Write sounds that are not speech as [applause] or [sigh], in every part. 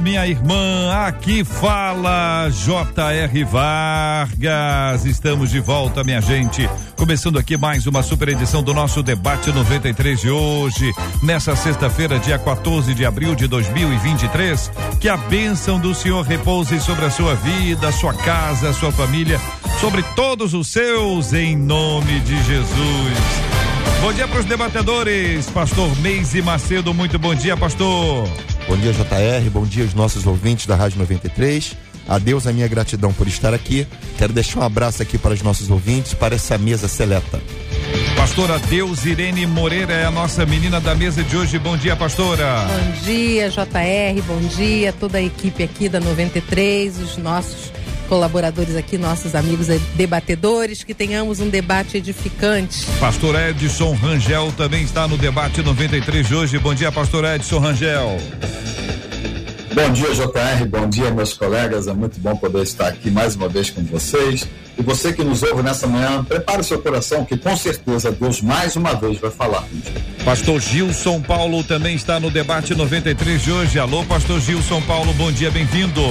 minha irmã. Aqui fala J.R. Vargas. Estamos de volta, minha gente. Começando aqui mais uma super edição do nosso debate 93 de hoje, nessa sexta-feira, dia 14 de abril de 2023. Que a bênção do Senhor repouse sobre a sua vida, sua casa, sua família, sobre todos os seus, em nome de Jesus. Bom dia para os debatedores, pastor Meise Macedo, muito bom dia, pastor. Bom dia, JR, bom dia aos nossos ouvintes da Rádio 93. A Deus a minha gratidão por estar aqui. Quero deixar um abraço aqui para os nossos ouvintes, para essa mesa seleta. Pastora Deus Irene Moreira é a nossa menina da mesa de hoje. Bom dia, pastora. Bom dia, JR. Bom dia, toda a equipe aqui da 93, os nossos colaboradores aqui, nossos amigos debatedores, que tenhamos um debate edificante. Pastor Edson Rangel também está no debate 93 de hoje. Bom dia, pastor Edson Rangel. Bom dia, JR. Bom dia, meus colegas. É muito bom poder estar aqui mais uma vez com vocês. E você que nos ouve nessa manhã, prepare seu coração, que com certeza Deus mais uma vez vai falar Pastor Gilson Paulo também está no debate 93 de hoje. Alô, Pastor Gilson Paulo, bom dia, bem-vindo.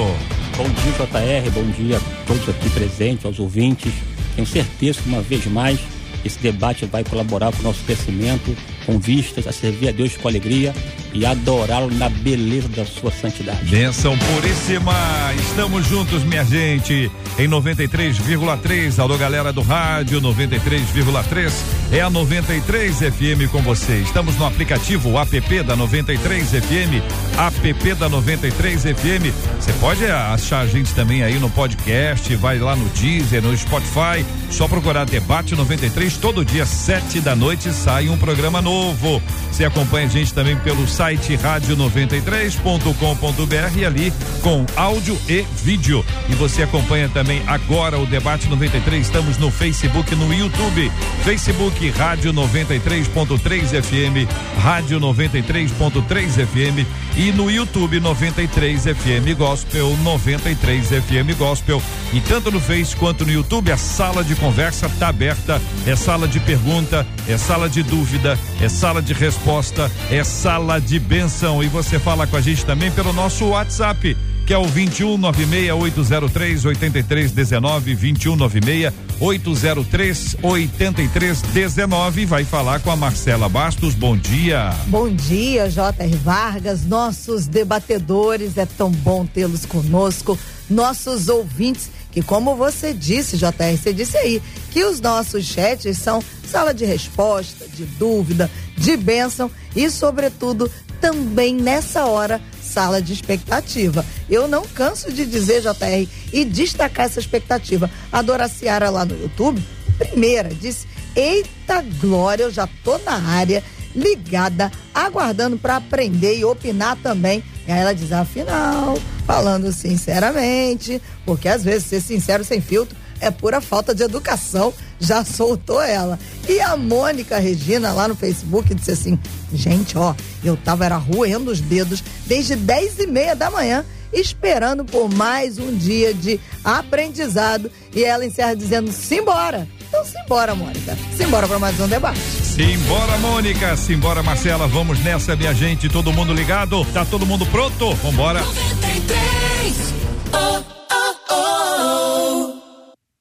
Bom dia, JR. Bom dia a todos aqui presentes, aos ouvintes. Tenho certeza que uma vez mais esse debate vai colaborar para o nosso crescimento, com vistas a servir a Deus com alegria e adorá-lo na beleza da sua santidade. Benção puríssima! Estamos juntos, minha gente, em 93,3. Alô, galera do rádio 93,3. É a 93 FM com você. Estamos no aplicativo app da 93 FM, app da 93 FM. Você pode achar a gente também aí no podcast, vai lá no Deezer, no Spotify, só procurar Debate 93. Todo dia, sete da noite, sai um programa novo. Você acompanha a gente também pelo site rádio93.com.br e ali com áudio e vídeo. E você acompanha também agora o Debate 93. Estamos no Facebook, no YouTube. Facebook Rádio 93.3 FM, Rádio 93.3 FM e no YouTube 93 FM Gospel, 93 FM Gospel. E tanto no Face quanto no YouTube, a sala de conversa está aberta. É sala de pergunta, é sala de dúvida, é sala de resposta, é sala de benção. E você fala com a gente também pelo nosso WhatsApp, que é o 21 96 803 8319 21 96 803 8319 vai falar com a Marcela Bastos. Bom dia. Bom dia, J.R. Vargas, nossos debatedores, é tão bom tê-los conosco, nossos ouvintes, que como você disse, J.R., você disse aí, que os nossos chats são sala de resposta, de dúvida, de bênção e, sobretudo, também nessa hora sala de expectativa. Eu não canso de dizer, JR, e destacar essa expectativa. A Dora Ciara lá no YouTube, primeira, disse: Eita glória, eu já tô na área, ligada, aguardando para aprender e opinar também. E aí ela diz: afinal, falando sinceramente, porque às vezes ser sincero sem filtro é pura falta de educação. Já soltou ela. E a Mônica Regina lá no Facebook disse assim: gente, ó, eu tava era roendo os dedos desde 10 e meia da manhã esperando por mais um dia de aprendizado. E ela encerra dizendo: simbora. Então, simbora, Mônica. Simbora para mais um debate. Simbora, Mônica. Simbora, Marcela. Vamos nessa, minha gente. Todo mundo ligado? Tá todo mundo pronto? Vambora. 93. Oh, oh, oh.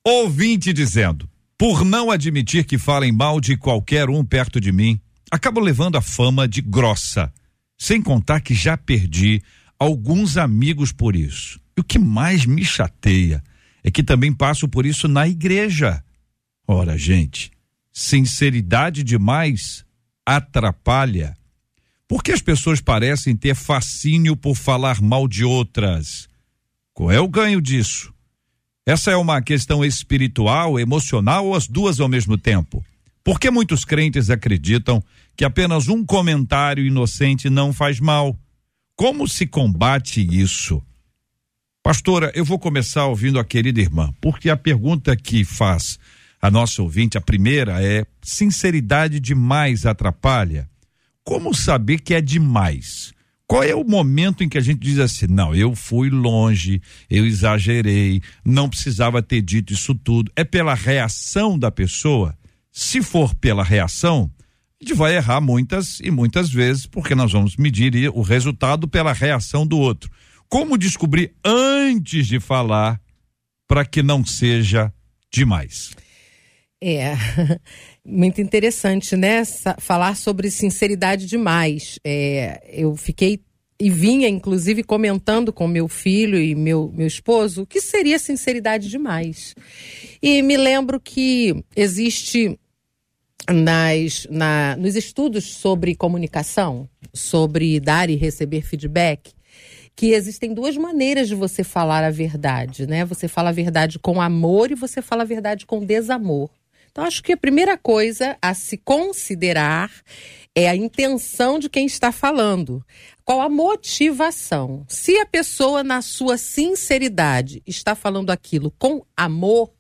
Ouvinte dizendo: por não admitir que falem mal de qualquer um perto de mim, acabo levando a fama de grossa. Sem contar que já perdi alguns amigos por isso. E o que mais me chateia é que também passo por isso na igreja. Ora, gente, sinceridade demais atrapalha. Porque as pessoas parecem ter fascínio por falar mal de outras. Qual é o ganho disso? Essa é uma questão espiritual, emocional ou as duas ao mesmo tempo? Porque muitos crentes acreditam que apenas um comentário inocente não faz mal. Como se combate isso? Pastora, eu vou começar ouvindo a querida irmã, porque a pergunta que faz a nossa ouvinte, a primeira é: sinceridade demais atrapalha? Como saber que é demais? Qual é o momento em que a gente diz assim, não, eu fui longe, eu exagerei, não precisava ter dito isso tudo? É pela reação da pessoa? Se for pela reação, a gente vai errar muitas e muitas vezes, porque nós vamos medir o resultado pela reação do outro. Como descobrir antes de falar para que não seja demais? É, [laughs] muito interessante, né? Falar sobre sinceridade demais. É, eu fiquei e vinha, inclusive, comentando com meu filho e meu, meu esposo o que seria sinceridade demais. E me lembro que existe nas, na, nos estudos sobre comunicação, sobre dar e receber feedback, que existem duas maneiras de você falar a verdade, né? Você fala a verdade com amor e você fala a verdade com desamor. Então, acho que a primeira coisa a se considerar é a intenção de quem está falando. Qual a motivação? Se a pessoa, na sua sinceridade, está falando aquilo com amor,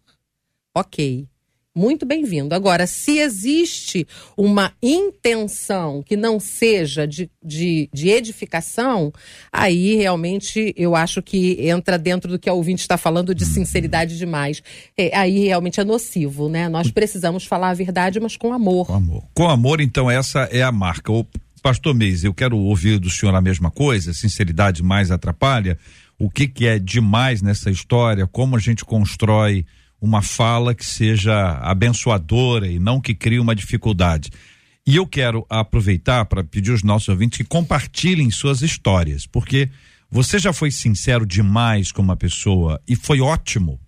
ok muito bem-vindo. Agora, se existe uma intenção que não seja de, de, de, edificação, aí realmente eu acho que entra dentro do que a ouvinte está falando de sinceridade demais. É, aí realmente é nocivo, né? Nós precisamos falar a verdade, mas com amor. Com amor. Com amor, então, essa é a marca. O pastor Meis, eu quero ouvir do senhor a mesma coisa, sinceridade mais atrapalha. O que, que é demais nessa história? Como a gente constrói uma fala que seja abençoadora e não que crie uma dificuldade. E eu quero aproveitar para pedir aos nossos ouvintes que compartilhem suas histórias, porque você já foi sincero demais com uma pessoa e foi ótimo.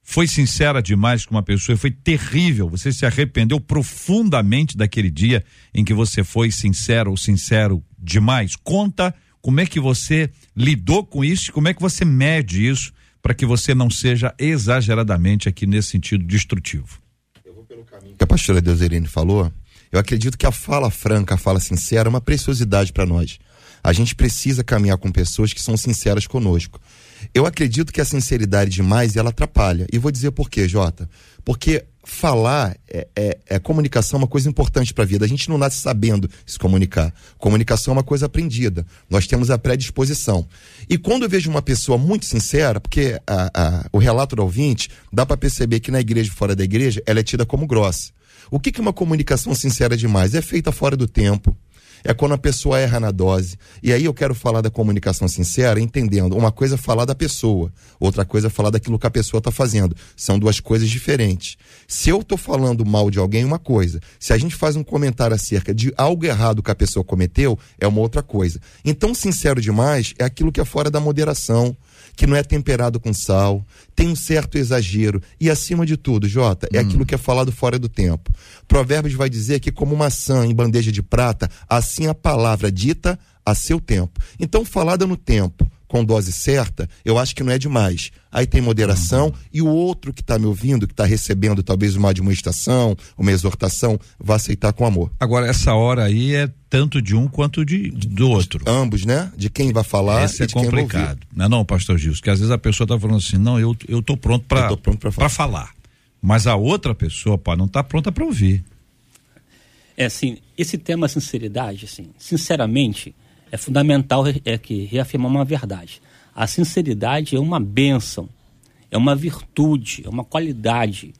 Foi sincera demais com uma pessoa e foi terrível. Você se arrependeu profundamente daquele dia em que você foi sincero ou sincero demais. Conta como é que você lidou com isso como é que você mede isso para que você não seja exageradamente aqui nesse sentido destrutivo. Eu vou pelo caminho que a pastora Deuserine falou. Eu acredito que a fala franca, a fala sincera é uma preciosidade para nós. A gente precisa caminhar com pessoas que são sinceras conosco. Eu acredito que a sinceridade demais ela atrapalha. E vou dizer por quê, Jota. Porque falar é, é, é comunicação é uma coisa importante para a vida. A gente não nasce sabendo se comunicar. Comunicação é uma coisa aprendida. Nós temos a predisposição. E quando eu vejo uma pessoa muito sincera, porque a, a, o relato do ouvinte dá para perceber que na igreja fora da igreja ela é tida como grossa. O que, que uma comunicação sincera demais? É feita fora do tempo é quando a pessoa erra na dose. E aí eu quero falar da comunicação sincera, entendendo. Uma coisa é falar da pessoa, outra coisa é falar daquilo que a pessoa está fazendo. São duas coisas diferentes. Se eu estou falando mal de alguém, uma coisa. Se a gente faz um comentário acerca de algo errado que a pessoa cometeu, é uma outra coisa. Então, sincero demais é aquilo que é fora da moderação que não é temperado com sal, tem um certo exagero. E acima de tudo, Jota, é hum. aquilo que é falado fora do tempo. Provérbios vai dizer que, como maçã em bandeja de prata, assim a palavra dita a seu tempo. Então, falada no tempo, com dose certa, eu acho que não é demais. Aí tem moderação uhum. e o outro que está me ouvindo, que está recebendo talvez uma admoestação, uma exortação, vai aceitar com amor. Agora, essa hora aí é tanto de um quanto de, de do outro. De ambos, né? De quem vai falar Esse é complicado. Não é não, pastor Gilson? Que às vezes a pessoa está falando assim, não, eu, eu tô pronto para falar. falar. Mas a outra pessoa, pá, não está pronta para ouvir. É assim, esse tema sinceridade, assim, sinceramente, é fundamental é que reafirmar uma verdade. A sinceridade é uma bênção, é uma virtude, é uma qualidade.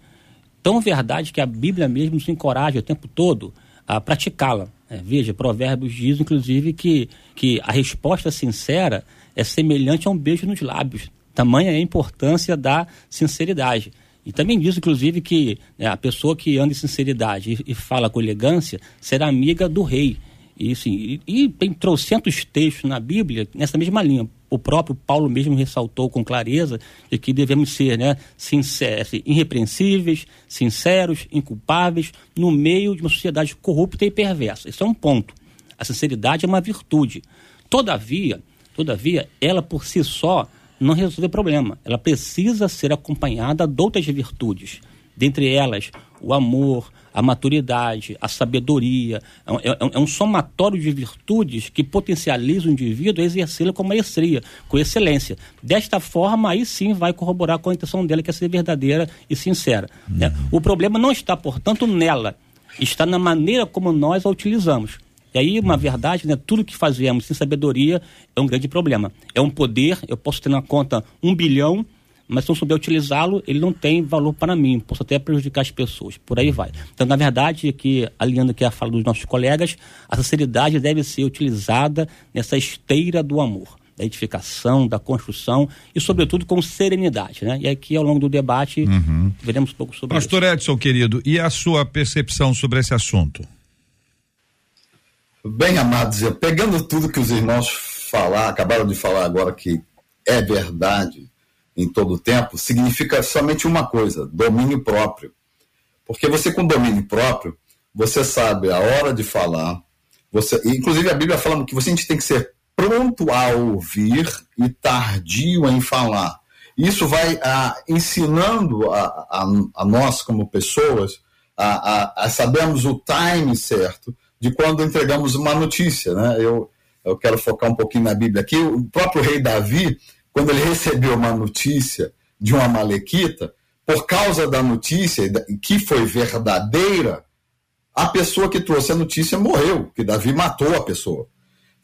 Tão verdade que a Bíblia mesmo nos encoraja o tempo todo a praticá-la. É, veja, Provérbios diz, inclusive, que, que a resposta sincera é semelhante a um beijo nos lábios. Tamanha é a importância da sinceridade. E também diz, inclusive, que né, a pessoa que anda em sinceridade e, e fala com elegância será amiga do rei. E, assim, e, e tem trocentos textos na Bíblia nessa mesma linha. O próprio Paulo mesmo ressaltou com clareza de que devemos ser né, sinceros, irrepreensíveis, sinceros, inculpáveis, no meio de uma sociedade corrupta e perversa. Esse é um ponto. A sinceridade é uma virtude. Todavia, todavia, ela por si só não resolve o problema. Ela precisa ser acompanhada de outras virtudes dentre elas o amor, a maturidade, a sabedoria, é, é, é um somatório de virtudes que potencializa o indivíduo a exercê-la com maestria, com excelência. Desta forma, aí sim vai corroborar com a intenção dela, que é ser verdadeira e sincera. Né? Uhum. O problema não está, portanto, nela, está na maneira como nós a utilizamos. E aí, uma verdade, né, tudo que fazemos sem sabedoria é um grande problema. É um poder, eu posso ter na conta um bilhão, mas se não souber utilizá-lo, ele não tem valor para mim, posso até prejudicar as pessoas, por aí vai. Então, na verdade, aqui, alinhando aqui a fala dos nossos colegas, a sinceridade deve ser utilizada nessa esteira do amor, da edificação, da construção e, sobretudo, com serenidade, né? E aqui, ao longo do debate, uhum. veremos um pouco sobre Pastor isso. Edson, querido, e a sua percepção sobre esse assunto? Bem, amados, pegando tudo que os irmãos falar, acabaram de falar agora que é verdade, em todo o tempo, significa somente uma coisa: domínio próprio. Porque você, com domínio próprio, você sabe a hora de falar. Você, inclusive, a Bíblia fala que você, a gente tem que ser pronto a ouvir e tardio em falar. Isso vai ah, ensinando a, a, a, nós, como pessoas, a, a, a sabermos o time certo de quando entregamos uma notícia. Né? Eu, eu quero focar um pouquinho na Bíblia aqui. O próprio rei Davi, quando ele recebeu uma notícia de uma malequita, por causa da notícia que foi verdadeira, a pessoa que trouxe a notícia morreu, que Davi matou a pessoa.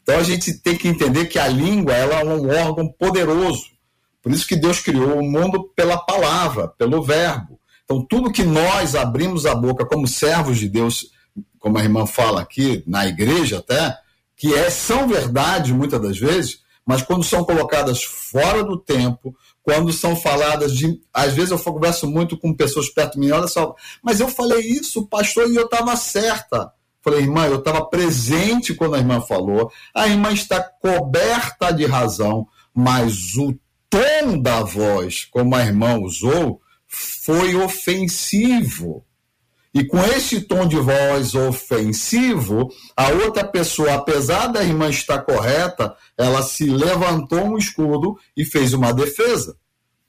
Então a gente tem que entender que a língua ela é um órgão poderoso. Por isso que Deus criou o mundo pela palavra, pelo verbo. Então tudo que nós abrimos a boca como servos de Deus, como a irmã fala aqui, na igreja até, que é, são verdade muitas das vezes, mas quando são colocadas fora do tempo, quando são faladas de. Às vezes eu converso muito com pessoas perto de mim, olha só, mas eu falei isso, pastor, e eu estava certa. Falei, irmã, eu estava presente quando a irmã falou, a irmã está coberta de razão, mas o tom da voz, como a irmã usou, foi ofensivo. E com esse tom de voz ofensivo, a outra pessoa, apesar da irmã estar correta, ela se levantou um escudo e fez uma defesa.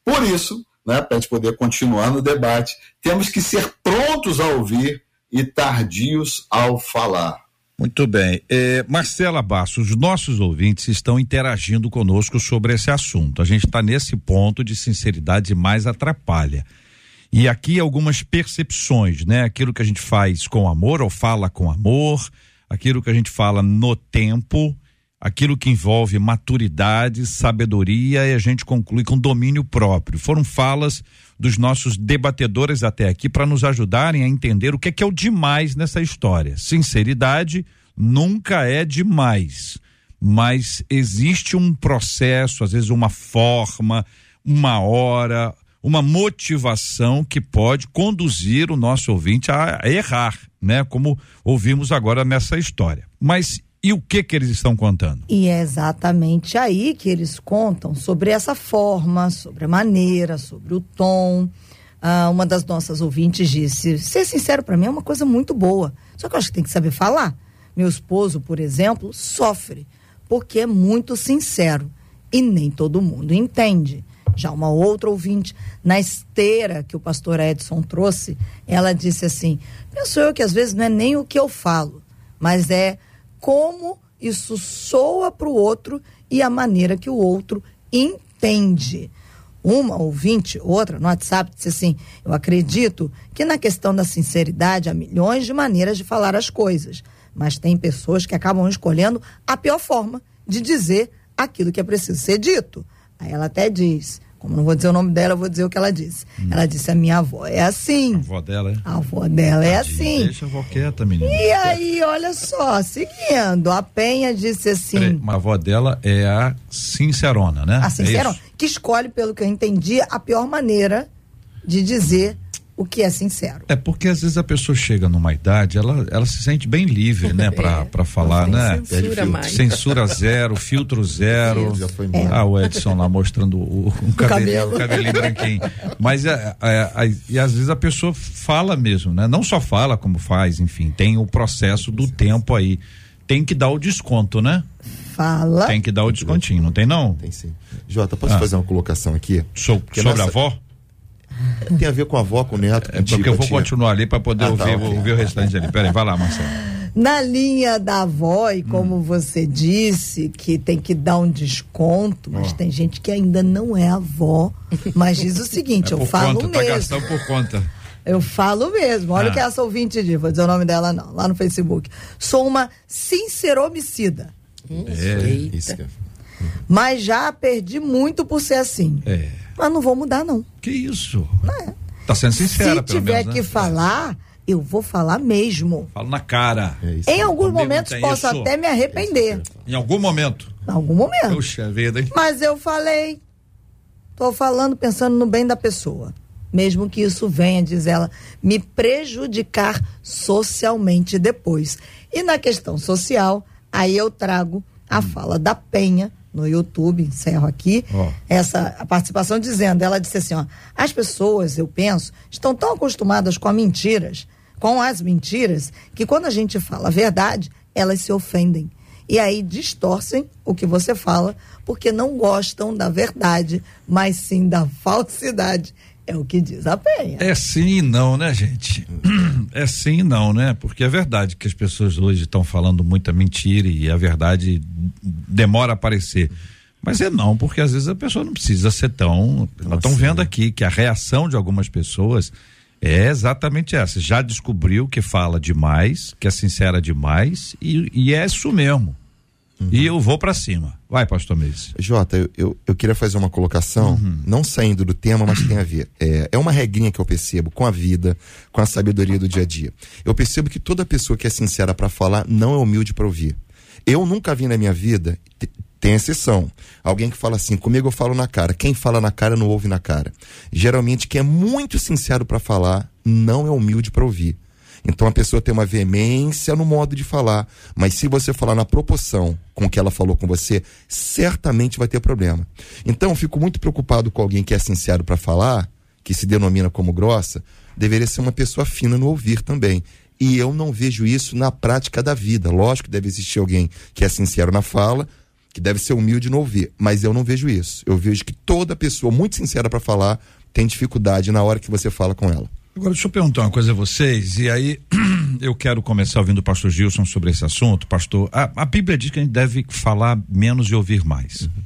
Por isso, né, para a gente poder continuar no debate, temos que ser prontos a ouvir e tardios ao falar. Muito bem. É, Marcela Bastos, os nossos ouvintes estão interagindo conosco sobre esse assunto. A gente está nesse ponto de sinceridade mais atrapalha. E aqui algumas percepções, né? Aquilo que a gente faz com amor ou fala com amor, aquilo que a gente fala no tempo, aquilo que envolve maturidade, sabedoria e a gente conclui com domínio próprio. Foram falas dos nossos debatedores até aqui para nos ajudarem a entender o que é, que é o demais nessa história. Sinceridade nunca é demais, mas existe um processo, às vezes uma forma, uma hora, uma motivação que pode conduzir o nosso ouvinte a errar, né? Como ouvimos agora nessa história. Mas e o que que eles estão contando? E é exatamente aí que eles contam sobre essa forma, sobre a maneira, sobre o tom. Ah, uma das nossas ouvintes disse: ser sincero para mim é uma coisa muito boa. Só que eu acho que tem que saber falar. Meu esposo, por exemplo, sofre porque é muito sincero e nem todo mundo entende. Já uma outra ouvinte, na esteira que o pastor Edson trouxe, ela disse assim: penso eu que às vezes não é nem o que eu falo, mas é como isso soa para o outro e a maneira que o outro entende. Uma ouvinte, outra no WhatsApp, disse assim: Eu acredito que na questão da sinceridade há milhões de maneiras de falar as coisas, mas tem pessoas que acabam escolhendo a pior forma de dizer aquilo que é preciso ser dito. Aí ela até diz: como não vou dizer o nome dela, eu vou dizer o que ela disse. Hum. Ela disse: a minha avó é assim. A avó dela é? A avó dela é assim. Deixa a avó quieta, menina. E aí, olha só, seguindo, a Penha disse assim. Peraí, a avó dela é a Sincerona, né? A Sincerona, é que escolhe, pelo que eu entendi, a pior maneira de dizer o que é sincero. É porque às vezes a pessoa chega numa idade, ela, ela se sente bem livre, né, para é, falar, né? Censura, mais. censura zero, filtro zero. É. Ah, o Edson lá mostrando o, um cabelo, cabelo. cabelinho branquinho. Mas é, é, é, e às vezes a pessoa fala mesmo, né? Não só fala como faz, enfim, tem o processo do tempo aí. Tem que dar o desconto, né? Fala. Tem que dar o descontinho, não tem não? Tem sim. Jota, posso ah. fazer uma colocação aqui? So, sobre nessa... a avó? Tem a ver com a avó, com o neto. É porque eu vou continuar ali para poder ah, ouvir, tá, okay. ouvir o restante ali. Peraí, vai lá, Marcelo. Na linha da avó, e como hum. você disse, que tem que dar um desconto, mas oh. tem gente que ainda não é avó, mas diz o [laughs] seguinte, é eu falo conta, mesmo. Tá gastando por conta. Eu falo mesmo. Olha ah. o que essa ouvinte diz, vou dizer o nome dela não, lá no Facebook. Sou uma sinceromicida. Hum, é, isso. Mas já perdi muito por ser assim. É. Mas não vou mudar, não. Que isso? É. Tá sendo sincera, Se tiver menos, que né? falar, eu vou falar mesmo. Falo na cara. É em alguns momentos posso isso. até me arrepender. Em algum momento. Em algum momento. Puxa vida, hein? Mas eu falei. Tô falando pensando no bem da pessoa. Mesmo que isso venha, diz ela, me prejudicar socialmente depois. E na questão social, aí eu trago a fala da Penha no YouTube, encerro aqui, oh. essa a participação dizendo, ela disse assim, ó, as pessoas, eu penso, estão tão acostumadas com as mentiras, com as mentiras, que quando a gente fala a verdade, elas se ofendem. E aí distorcem o que você fala, porque não gostam da verdade, mas sim da [laughs] falsidade. É o que diz a Penha. É sim e não, né, gente? [clears throat] É sim e não, né? Porque é verdade que as pessoas hoje estão falando muita mentira e a verdade demora a aparecer. Mas é não, porque às vezes a pessoa não precisa ser tão. Nós estão vendo aqui que a reação de algumas pessoas é exatamente essa. Já descobriu que fala demais, que é sincera demais e, e é isso mesmo. Uhum. E eu vou para cima. Vai, pastor Meis. Jota, eu, eu, eu, queria fazer uma colocação, uhum. não saindo do tema, mas tem a ver. É, é uma regrinha que eu percebo com a vida, com a sabedoria do dia a dia. Eu percebo que toda pessoa que é sincera para falar não é humilde para ouvir. Eu nunca vi na minha vida, tem exceção. Alguém que fala assim, comigo eu falo na cara. Quem fala na cara não ouve na cara. Geralmente, quem é muito sincero para falar não é humilde para ouvir. Então a pessoa tem uma veemência no modo de falar, mas se você falar na proporção com que ela falou com você, certamente vai ter problema. Então eu fico muito preocupado com alguém que é sincero para falar, que se denomina como grossa, deveria ser uma pessoa fina no ouvir também. E eu não vejo isso na prática da vida. Lógico que deve existir alguém que é sincero na fala, que deve ser humilde no ouvir, mas eu não vejo isso. Eu vejo que toda pessoa muito sincera para falar tem dificuldade na hora que você fala com ela. Agora, deixa eu perguntar uma coisa a vocês, e aí [clears throat] eu quero começar ouvindo o pastor Gilson sobre esse assunto. Pastor, a, a Bíblia diz que a gente deve falar menos e ouvir mais. Uhum.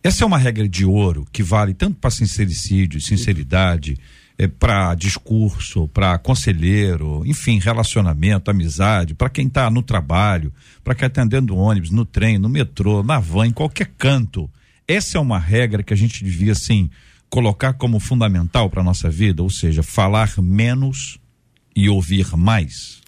Essa é uma regra de ouro que vale tanto para sincericídio, sinceridade, é, para discurso, para conselheiro, enfim, relacionamento, amizade, para quem está no trabalho, para quem está atendendo ônibus, no trem, no metrô, na van, em qualquer canto. Essa é uma regra que a gente devia, assim, colocar como fundamental para nossa vida, ou seja, falar menos e ouvir mais?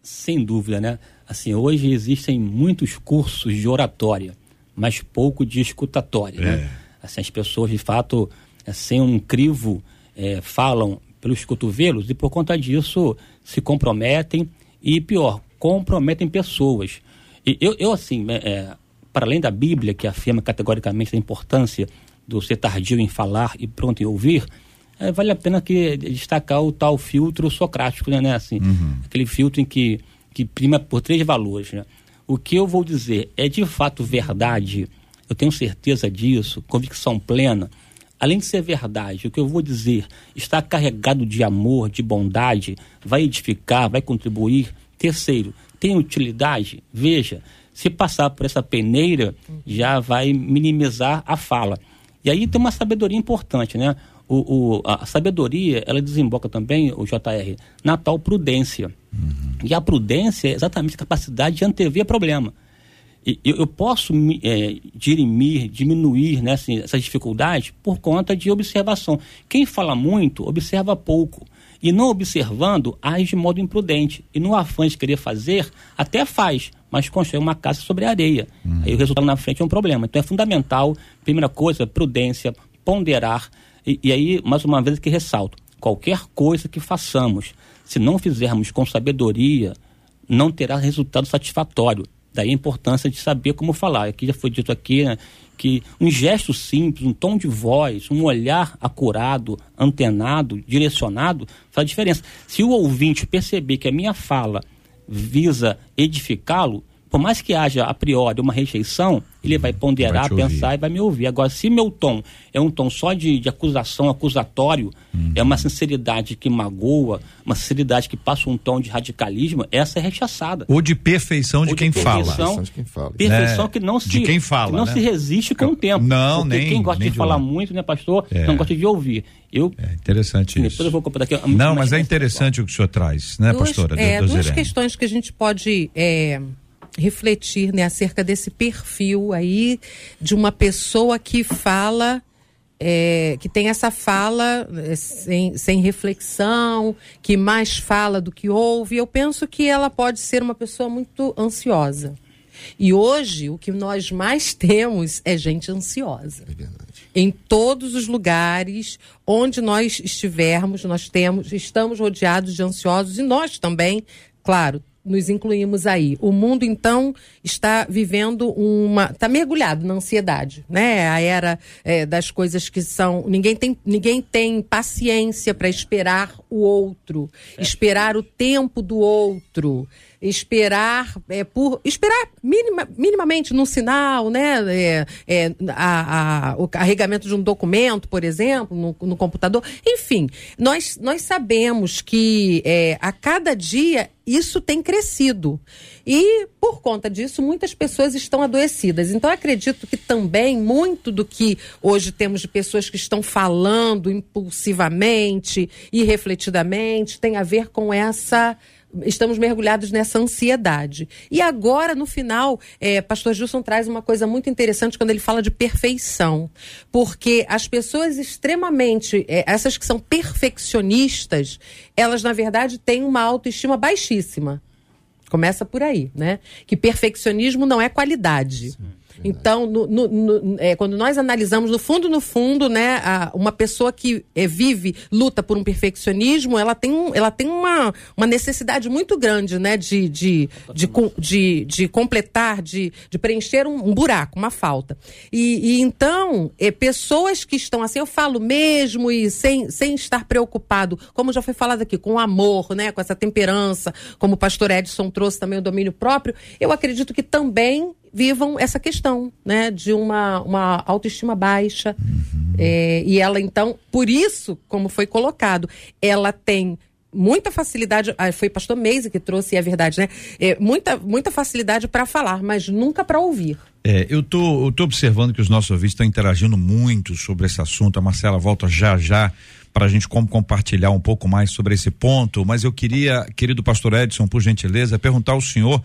Sem dúvida, né? Assim, hoje existem muitos cursos de oratória, mas pouco de escutatória, né? é. né? Assim, as pessoas, de fato, sem um crivo, é, falam pelos cotovelos e por conta disso se comprometem e, pior, comprometem pessoas. E eu, eu assim, é, para além da Bíblia, que afirma categoricamente a importância do ser tardio em falar e pronto em ouvir, é, vale a pena que destacar o tal filtro socrático, né, né assim, uhum. aquele filtro em que, que prima por três valores, né? O que eu vou dizer é de fato verdade, eu tenho certeza disso, convicção plena. Além de ser verdade, o que eu vou dizer está carregado de amor, de bondade, vai edificar, vai contribuir. Terceiro, tem utilidade? Veja, se passar por essa peneira, já vai minimizar a fala. E aí tem uma sabedoria importante, né? O, o, a sabedoria, ela desemboca também, o JR, na tal prudência. Uhum. E a prudência é exatamente a capacidade de antever problema. E, eu, eu posso é, dirimir, diminuir né, assim, essas dificuldades por conta de observação. Quem fala muito, observa pouco. E não observando, age de modo imprudente. E no afã de querer fazer, até faz, mas constrói uma casa sobre areia. Uhum. Aí o resultado na frente é um problema. Então é fundamental, primeira coisa, prudência, ponderar. E, e aí, mais uma vez que ressalto, qualquer coisa que façamos, se não fizermos com sabedoria, não terá resultado satisfatório. Daí a importância de saber como falar. Aqui já foi dito aqui né, que um gesto simples, um tom de voz, um olhar acurado, antenado, direcionado, faz diferença. Se o ouvinte perceber que a minha fala visa edificá-lo, por mais que haja a priori uma rejeição, ele vai ponderar, vai pensar e vai me ouvir. Agora, se meu tom é um tom só de, de acusação, acusatório, hum. é uma sinceridade que magoa, uma sinceridade que passa um tom de radicalismo, essa é rechaçada. Ou de perfeição de, quem, perfeição, fala. de quem fala. Perfeição né? que não se, de quem fala, não né? se resiste com o tempo. Não, porque nem. quem gosta nem de, falar muito, né, pastor, é. não gosta de ouvir. Eu, é interessante depois isso. eu vou comprar daqui. Não, mas é interessante o que o senhor traz, né, duas, pastora? É, duas questões que a gente pode é, refletir né, acerca desse perfil aí de uma pessoa que fala. É, que tem essa fala é, sem, sem reflexão, que mais fala do que ouve, eu penso que ela pode ser uma pessoa muito ansiosa. E hoje o que nós mais [laughs] temos é gente ansiosa. É em todos os lugares onde nós estivermos, nós temos, estamos rodeados de ansiosos e nós também, claro, nos incluímos aí. O mundo, então, está vivendo uma. está mergulhado na ansiedade, né? A era é, das coisas que são. Ninguém tem, ninguém tem paciência para esperar o outro, é. esperar o tempo do outro esperar é, por esperar minima, minimamente num sinal, né? É, é, a, a, o carregamento de um documento, por exemplo, no, no computador. Enfim, nós, nós sabemos que é, a cada dia isso tem crescido. E, por conta disso, muitas pessoas estão adoecidas. Então, acredito que também muito do que hoje temos de pessoas que estão falando impulsivamente, irrefletidamente, tem a ver com essa estamos mergulhados nessa ansiedade. E agora, no final, é, Pastor Gilson traz uma coisa muito interessante quando ele fala de perfeição. Porque as pessoas extremamente, é, essas que são perfeccionistas, elas, na verdade, têm uma autoestima baixíssima. Começa por aí, né? Que perfeccionismo não é qualidade. Sim. Então, no, no, no, é, quando nós analisamos no fundo, no fundo, né, a, uma pessoa que é, vive, luta por um perfeccionismo, ela tem, um, ela tem uma, uma necessidade muito grande, né, de, de, de, de, de completar, de, de preencher um, um buraco, uma falta. E, e então, é, pessoas que estão assim, eu falo mesmo e sem, sem estar preocupado, como já foi falado aqui, com amor, né, com essa temperança, como o pastor Edson trouxe também o domínio próprio, eu acredito que também vivam essa questão, né, de uma, uma autoestima baixa. Uhum. É, e ela, então, por isso, como foi colocado, ela tem muita facilidade, ah, foi pastor Meise que trouxe, é verdade, né? É, muita, muita facilidade para falar, mas nunca para ouvir. É, eu tô, eu tô observando que os nossos ouvintes estão interagindo muito sobre esse assunto. A Marcela volta já já para a gente como compartilhar um pouco mais sobre esse ponto, mas eu queria, querido pastor Edson, por gentileza, perguntar ao senhor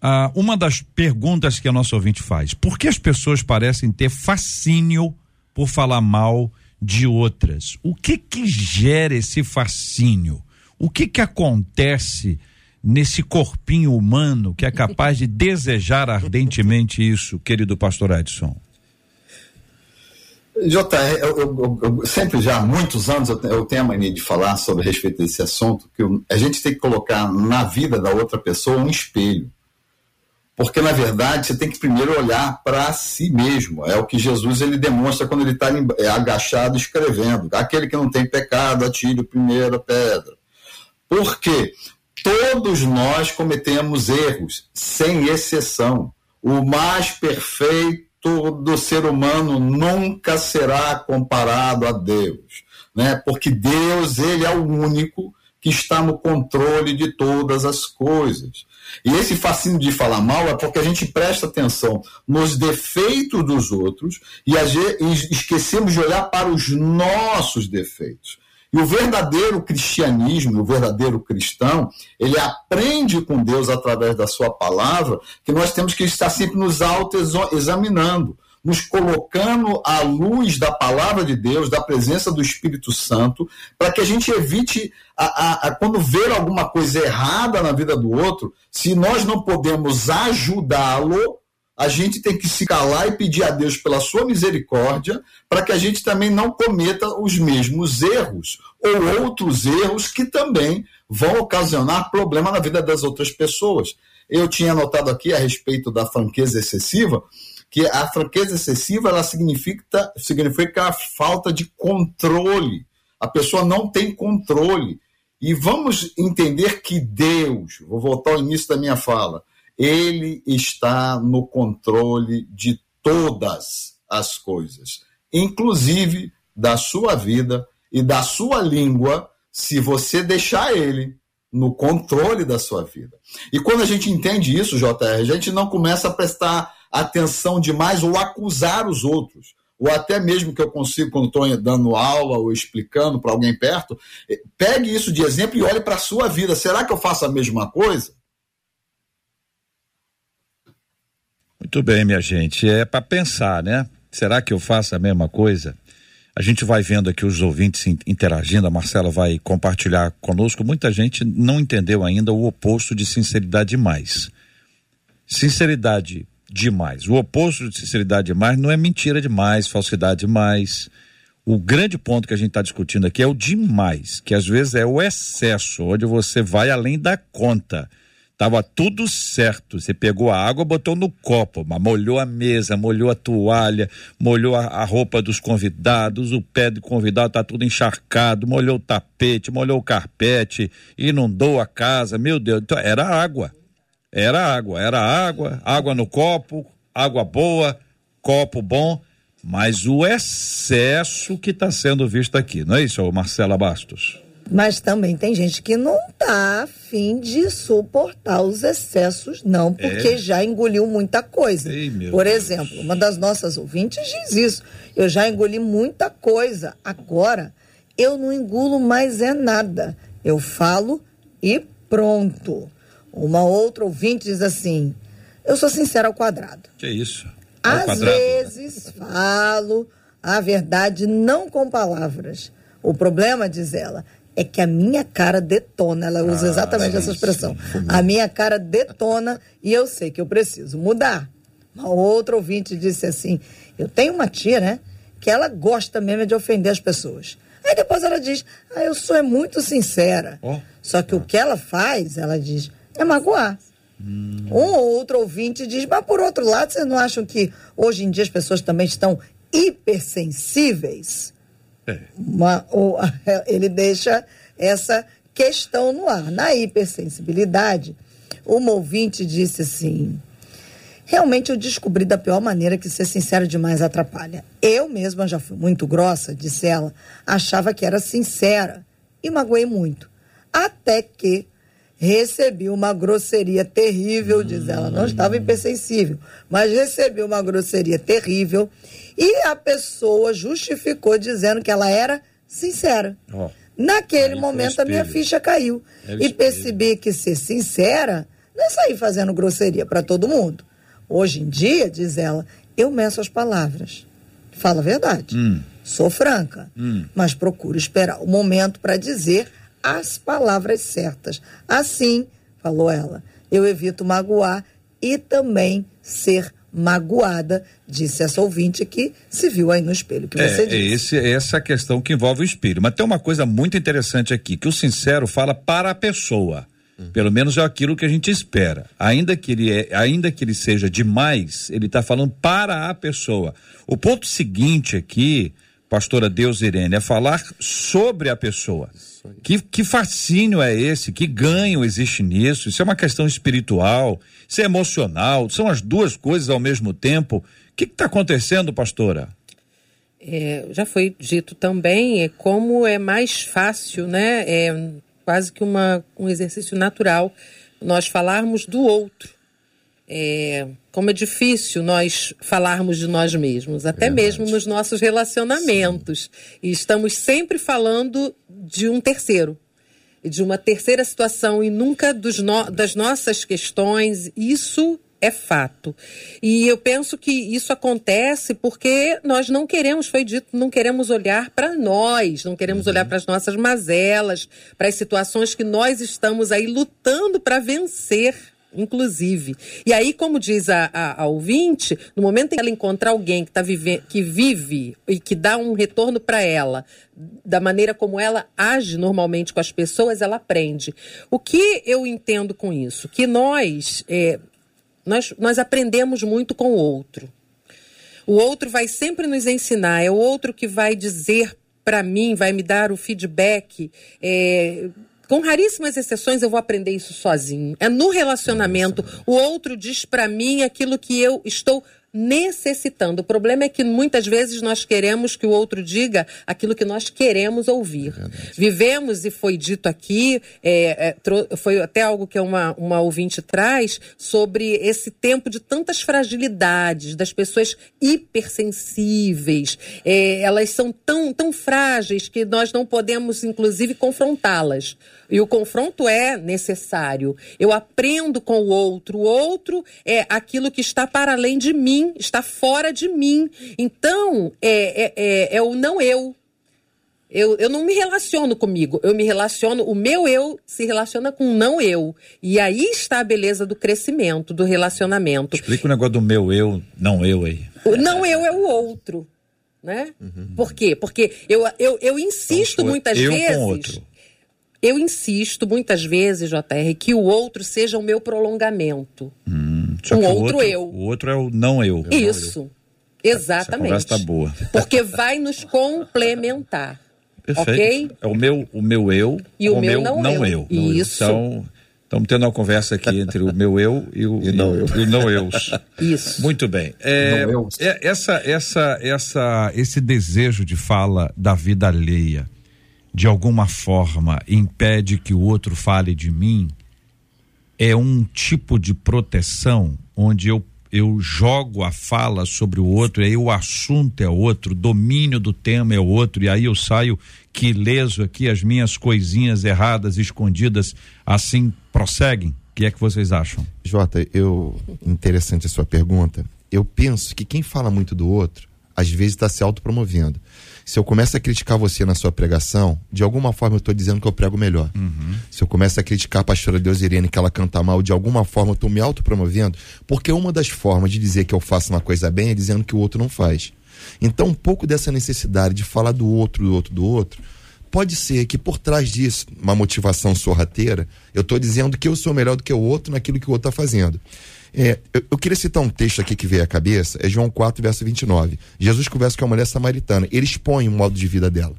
ah, uma das perguntas que a nossa ouvinte faz: por que as pessoas parecem ter fascínio por falar mal de outras? O que que gera esse fascínio? O que que acontece nesse corpinho humano que é capaz de [laughs] desejar ardentemente isso, querido pastor Edson? JR, eu, eu, eu, sempre já há muitos anos eu, eu tenho a mania de falar sobre a respeito desse assunto, que a gente tem que colocar na vida da outra pessoa um espelho. Porque, na verdade, você tem que primeiro olhar para si mesmo. É o que Jesus ele demonstra quando ele está é, agachado escrevendo. Aquele que não tem pecado, atire a primeira pedra. Por quê? Todos nós cometemos erros, sem exceção. O mais perfeito do ser humano nunca será comparado a Deus, né? Porque Deus, ele é o único que está no controle de todas as coisas. E esse fascínio de falar mal é porque a gente presta atenção nos defeitos dos outros e, esquecemos de olhar para os nossos defeitos. E o verdadeiro cristianismo, o verdadeiro cristão, ele aprende com Deus através da sua palavra que nós temos que estar sempre nos auto-examinando nos colocando à luz da palavra de Deus, da presença do Espírito Santo, para que a gente evite, a, a, a, quando ver alguma coisa errada na vida do outro, se nós não podemos ajudá-lo, a gente tem que se calar e pedir a Deus pela sua misericórdia, para que a gente também não cometa os mesmos erros ou outros erros que também vão ocasionar problema na vida das outras pessoas. Eu tinha anotado aqui a respeito da franqueza excessiva, que a franqueza excessiva ela significa, significa a falta de controle. A pessoa não tem controle. E vamos entender que Deus, vou voltar ao início da minha fala, Ele está no controle de todas as coisas, inclusive da sua vida e da sua língua, se você deixar ele no controle da sua vida. E quando a gente entende isso, JR, a gente não começa a prestar atenção demais ou acusar os outros ou até mesmo que eu consigo quando estou dando aula ou explicando para alguém perto, eh, pegue isso de exemplo e olhe para a sua vida. Será que eu faço a mesma coisa? Muito bem, minha gente. É para pensar, né? Será que eu faço a mesma coisa? A gente vai vendo aqui os ouvintes interagindo, a Marcela vai compartilhar conosco. Muita gente não entendeu ainda o oposto de sinceridade demais. Sinceridade demais. O oposto de sinceridade demais não é mentira demais, falsidade demais. O grande ponto que a gente está discutindo aqui é o demais, que às vezes é o excesso, onde você vai além da conta. Tava tudo certo. Você pegou a água, botou no copo, mas molhou a mesa, molhou a toalha, molhou a, a roupa dos convidados, o pé do convidado tá tudo encharcado, molhou o tapete, molhou o carpete, inundou a casa. Meu Deus, então era água. Era água, era água, água no copo, água boa, copo bom, mas o excesso que está sendo visto aqui, não é isso, Marcela Bastos? Mas também tem gente que não tá afim de suportar os excessos, não, porque é. já engoliu muita coisa. Ei, Por Deus. exemplo, uma das nossas ouvintes diz isso. Eu já engoli muita coisa. Agora, eu não engulo mais é nada. Eu falo e pronto. Uma outra ouvinte diz assim: Eu sou sincera ao quadrado. Que isso? Ao Às quadrado. vezes falo a verdade não com palavras. O problema, diz ela, é que a minha cara detona. Ela usa ah, exatamente essa expressão. Sim. A minha cara detona e eu sei que eu preciso mudar. Uma outra ouvinte disse assim: Eu tenho uma tia, né? Que ela gosta mesmo de ofender as pessoas. Aí depois ela diz: Ah, eu sou é muito sincera. Oh. Só que o que ela faz, ela diz: é magoar. Hum. Um ou outro ouvinte diz, mas por outro lado, vocês não acham que hoje em dia as pessoas também estão hipersensíveis? É. Uma, ou, [laughs] ele deixa essa questão no ar. Na hipersensibilidade, uma ouvinte disse assim: realmente eu descobri da pior maneira que ser sincero demais atrapalha. Eu mesma já fui muito grossa, disse ela, achava que era sincera e magoei muito. Até que recebi uma grosseria terrível, diz ela. Não estava hipersensível, mas recebi uma grosseria terrível e a pessoa justificou dizendo que ela era sincera. Oh, Naquele momento a minha ficha caiu é e percebi que ser sincera não é sair fazendo grosseria para todo mundo. Hoje em dia, diz ela, eu meço as palavras. Fala a verdade. Hum. Sou franca, hum. mas procuro esperar o momento para dizer as palavras certas. Assim, falou ela, eu evito magoar e também ser magoada, disse essa ouvinte que se viu aí no espelho que é, você disse. É esse, é essa questão que envolve o espelho. Mas tem uma coisa muito interessante aqui, que o sincero fala para a pessoa. Uhum. Pelo menos é aquilo que a gente espera. Ainda que ele, é, ainda que ele seja demais, ele está falando para a pessoa. O ponto seguinte aqui, pastora Deus Irene, é falar sobre a pessoa. Que, que fascínio é esse? Que ganho existe nisso? Isso é uma questão espiritual, isso é emocional, são as duas coisas ao mesmo tempo. O que está acontecendo, pastora? É, já foi dito também é como é mais fácil, né? É quase que uma, um exercício natural nós falarmos do outro é, como é difícil nós falarmos de nós mesmos, até Verdade. mesmo nos nossos relacionamentos. Sim. E estamos sempre falando de um terceiro, de uma terceira situação e nunca no, das nossas questões. Isso é fato. E eu penso que isso acontece porque nós não queremos, foi dito, não queremos olhar para nós, não queremos uhum. olhar para as nossas mazelas, para as situações que nós estamos aí lutando para vencer inclusive. E aí, como diz a, a, a, ouvinte, no momento em que ela encontrar alguém que, tá vive, que vive e que dá um retorno para ela, da maneira como ela age normalmente com as pessoas, ela aprende. O que eu entendo com isso? Que nós, é, nós, nós aprendemos muito com o outro. O outro vai sempre nos ensinar, é o outro que vai dizer para mim, vai me dar o feedback. É, com raríssimas exceções, eu vou aprender isso sozinho. É no relacionamento. O outro diz para mim aquilo que eu estou necessitando. O problema é que muitas vezes nós queremos que o outro diga aquilo que nós queremos ouvir. É Vivemos, e foi dito aqui, é, é, foi até algo que uma, uma ouvinte traz, sobre esse tempo de tantas fragilidades, das pessoas hipersensíveis. É, elas são tão, tão frágeis que nós não podemos, inclusive, confrontá-las. E o confronto é necessário. Eu aprendo com o outro. O outro é aquilo que está para além de mim, está fora de mim. Então, é, é, é, é o não eu. Eu, eu não me relaciono comigo, eu me relaciono, o meu eu se relaciona com o não eu. E aí está a beleza do crescimento, do relacionamento. Explica o negócio do meu eu, não eu aí. O não eu é o outro. Né? Uhum. Por quê? Porque eu, eu, eu insisto então, muitas eu vezes. Com outro. Eu insisto muitas vezes, JR, que o outro seja o meu prolongamento. Hum, um outro, outro, eu. O outro é o não eu. Isso. Não eu. Exatamente. Essa tá boa. Porque vai nos complementar. [laughs] Perfeito. Ok? É o meu, o meu eu e o, o meu, não, não eu. eu. Isso. Então, estamos tendo uma conversa aqui entre o meu eu e o, [laughs] e não, eu. E o não eu. Isso. Muito bem. É, é, essa, essa, essa, esse desejo de fala da vida alheia de alguma forma impede que o outro fale de mim, é um tipo de proteção onde eu, eu jogo a fala sobre o outro, aí o assunto é outro, o domínio do tema é outro, e aí eu saio que leso aqui, as minhas coisinhas erradas, escondidas, assim prosseguem? O que é que vocês acham? Jota, eu interessante a sua pergunta. Eu penso que quem fala muito do outro, às vezes está se autopromovendo se eu começo a criticar você na sua pregação, de alguma forma eu estou dizendo que eu prego melhor. Uhum. Se eu começo a criticar a pastora Deus Irene que ela canta mal, de alguma forma eu estou me autopromovendo, porque uma das formas de dizer que eu faço uma coisa bem é dizendo que o outro não faz. Então, um pouco dessa necessidade de falar do outro, do outro, do outro, pode ser que por trás disso, uma motivação sorrateira, eu estou dizendo que eu sou melhor do que o outro naquilo que o outro está fazendo. É, eu, eu, queria citar um texto aqui que veio à cabeça, é João 4, verso 29. Jesus conversa com a mulher samaritana. Ele expõe o modo de vida dela.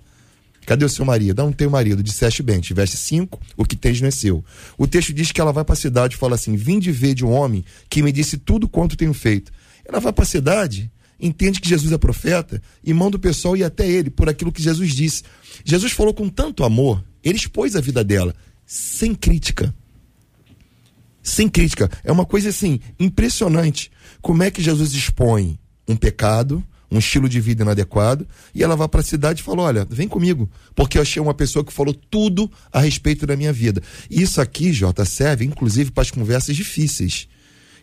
Cadê o seu marido? Não tenho marido. Disseste bem, tiveste cinco, o que tens não é seu. O texto diz que ela vai para a cidade e fala assim: Vinde ver de um homem que me disse tudo quanto tenho feito. Ela vai para a cidade, entende que Jesus é profeta e manda o pessoal ir até ele por aquilo que Jesus disse. Jesus falou com tanto amor, ele expôs a vida dela, sem crítica sem crítica. É uma coisa assim, impressionante. Como é que Jesus expõe um pecado, um estilo de vida inadequado, e ela vai para a cidade e fala: Olha, vem comigo, porque eu achei uma pessoa que falou tudo a respeito da minha vida. Isso aqui, Jota, serve inclusive para as conversas difíceis.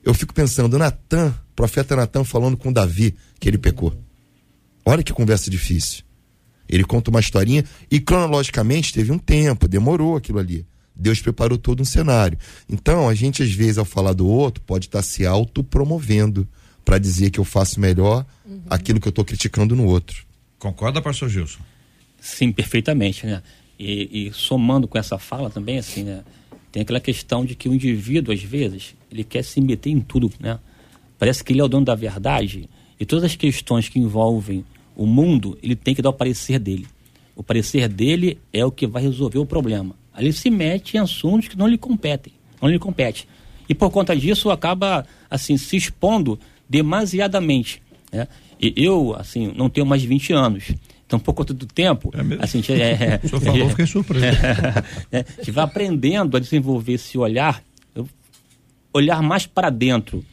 Eu fico pensando, Natan, profeta Natan falando com Davi que ele pecou. Olha que conversa difícil. Ele conta uma historinha e cronologicamente teve um tempo, demorou aquilo ali. Deus preparou todo um cenário. Então, a gente, às vezes, ao falar do outro, pode estar se autopromovendo para dizer que eu faço melhor uhum. aquilo que eu estou criticando no outro. Concorda, pastor Gilson? Sim, perfeitamente, né? E, e, somando com essa fala também, assim, né? Tem aquela questão de que o indivíduo, às vezes, ele quer se meter em tudo, né? Parece que ele é o dono da verdade e todas as questões que envolvem o mundo, ele tem que dar o parecer dele. O parecer dele é o que vai resolver o problema. Ele se mete em assuntos que não lhe competem, não lhe compete. E por conta disso acaba assim se expondo demasiadamente. Né? E eu, assim, não tenho mais de 20 anos. Então, por conta do tempo, é assim, é, [laughs] é, o senhor falou, é, fiquei surpreso. [laughs] É, a gente vai aprendendo a desenvolver esse olhar, olhar mais para dentro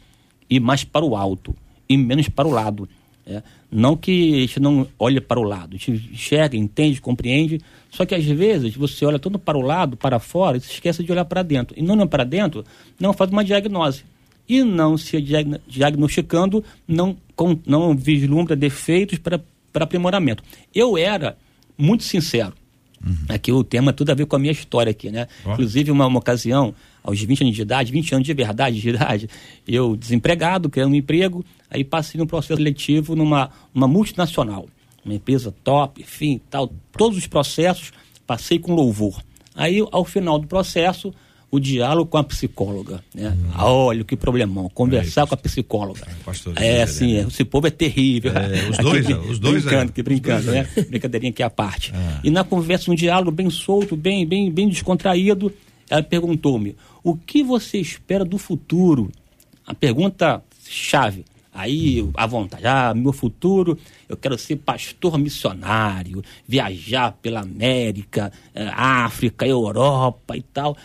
e mais para o alto e menos para o lado. É. Não que a gente não olhe para o lado, a gente enxerga, entende, compreende, só que às vezes você olha tanto para o lado, para fora, e se esquece de olhar para dentro. E não olhando para dentro, não faz uma diagnose. E não se diagnosticando, não, com, não vislumbra defeitos para, para aprimoramento. Eu era muito sincero. Uhum. Aqui o tema tudo a ver com a minha história aqui, né? Oh. Inclusive, uma, uma ocasião, aos 20 anos de idade, 20 anos de verdade de idade, eu desempregado, querendo um emprego, aí passei no processo seletivo numa uma multinacional, uma empresa top, enfim, tal, todos os processos, passei com louvor. Aí, ao final do processo, o diálogo com a psicóloga. Né? Hum. Olha que problemão, conversar é, com a psicóloga. É, é assim, é, esse povo é terrível. É, os dois, aqui, os dois. Brincando, que brincando, né? Brincadeirinha aqui à parte. Ah. E na conversa, um diálogo bem solto, bem, bem, bem descontraído, ela perguntou-me: o que você espera do futuro? A pergunta chave. Aí, à vontade, ah, meu futuro, eu quero ser pastor missionário, viajar pela América, eh, África, Europa e tal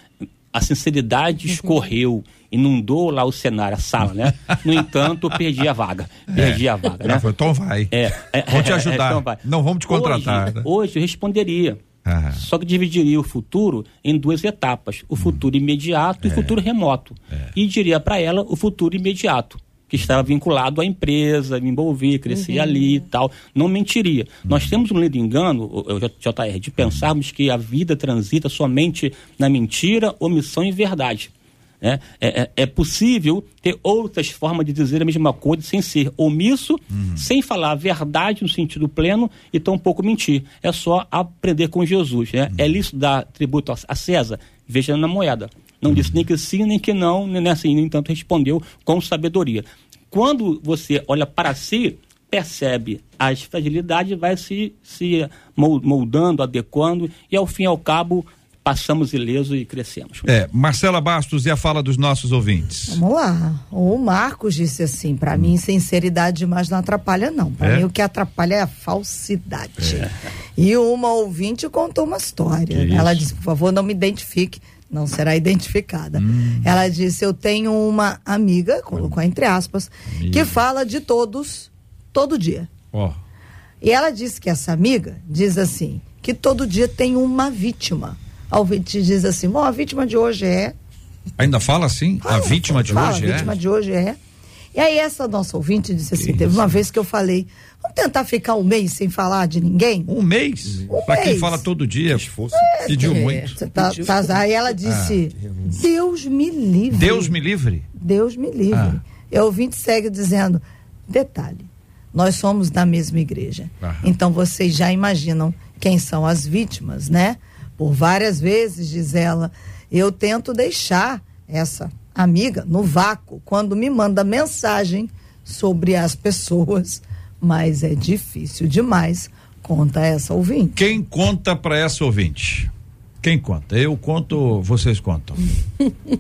a sinceridade uhum. escorreu, inundou lá o cenário, a sala, né? No entanto, eu perdi a vaga. Perdi é. a vaga, né? Então vai. É, é, vamos te ajudar. Então Não vamos te contratar. Hoje, né? hoje eu responderia. Ah. Só que dividiria o futuro em duas etapas: o futuro hum. imediato e o é. futuro remoto. É. E diria para ela o futuro imediato que estava vinculado à empresa, me envolver, crescer uhum. ali e tal. Não mentiria. Uhum. Nós temos um lindo engano, JR, de pensarmos que a vida transita somente na mentira, omissão e verdade. É, é, é, possível ter outras formas de dizer a mesma coisa sem ser omisso, uhum. sem falar a verdade no sentido pleno e tampouco mentir. É só aprender com Jesus. Né? Uhum. É lícito dar tributo a César? Veja na moeda. Não disse nem que sim, nem que não, nem assim, no entanto, respondeu com sabedoria. Quando você olha para si, percebe as fragilidades, vai se, se moldando, adequando, e ao fim e ao cabo passamos ileso e crescemos. É, Marcela Bastos e a fala dos nossos ouvintes. Vamos lá. O Marcos disse assim: para hum. mim, sinceridade demais não atrapalha, não. Para é? mim, o que atrapalha é a falsidade. É. E uma ouvinte contou uma história. Ela disse: por favor, não me identifique não será identificada. Hum. Ela disse: Eu tenho uma amiga, colocou entre aspas, amiga. que fala de todos todo dia. Oh. E ela disse que essa amiga diz assim: que todo dia tem uma vítima. A ouvinte diz assim: Bom, a vítima de hoje é. Ainda fala assim? Fala, a vítima de fala, hoje é? A vítima de hoje é. E aí, essa nossa ouvinte disse assim: que teve isso? uma vez que eu falei Vamos tentar ficar um mês sem falar de ninguém? Um mês? Um Para quem fala todo dia. É, pediu é, muito. Tá, tá, aí ela disse: ah, Deus me livre. Deus me livre? Deus me livre. Ah. E o ouvinte segue dizendo: detalhe, nós somos da mesma igreja. Ah. Então vocês já imaginam quem são as vítimas, né? Por várias vezes, diz ela, eu tento deixar essa amiga no vácuo quando me manda mensagem sobre as pessoas mas é difícil demais. Conta essa ouvinte. Quem conta para essa ouvinte? Quem conta? Eu conto, vocês contam.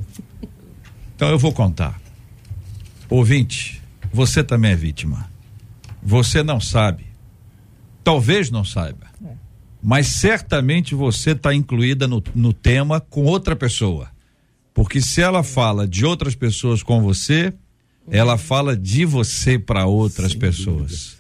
[laughs] então eu vou contar. Ouvinte, você também é vítima. Você não sabe. Talvez não saiba. É. Mas certamente você está incluída no, no tema com outra pessoa. Porque se ela fala de outras pessoas com você, ela fala de você para outras Sem pessoas.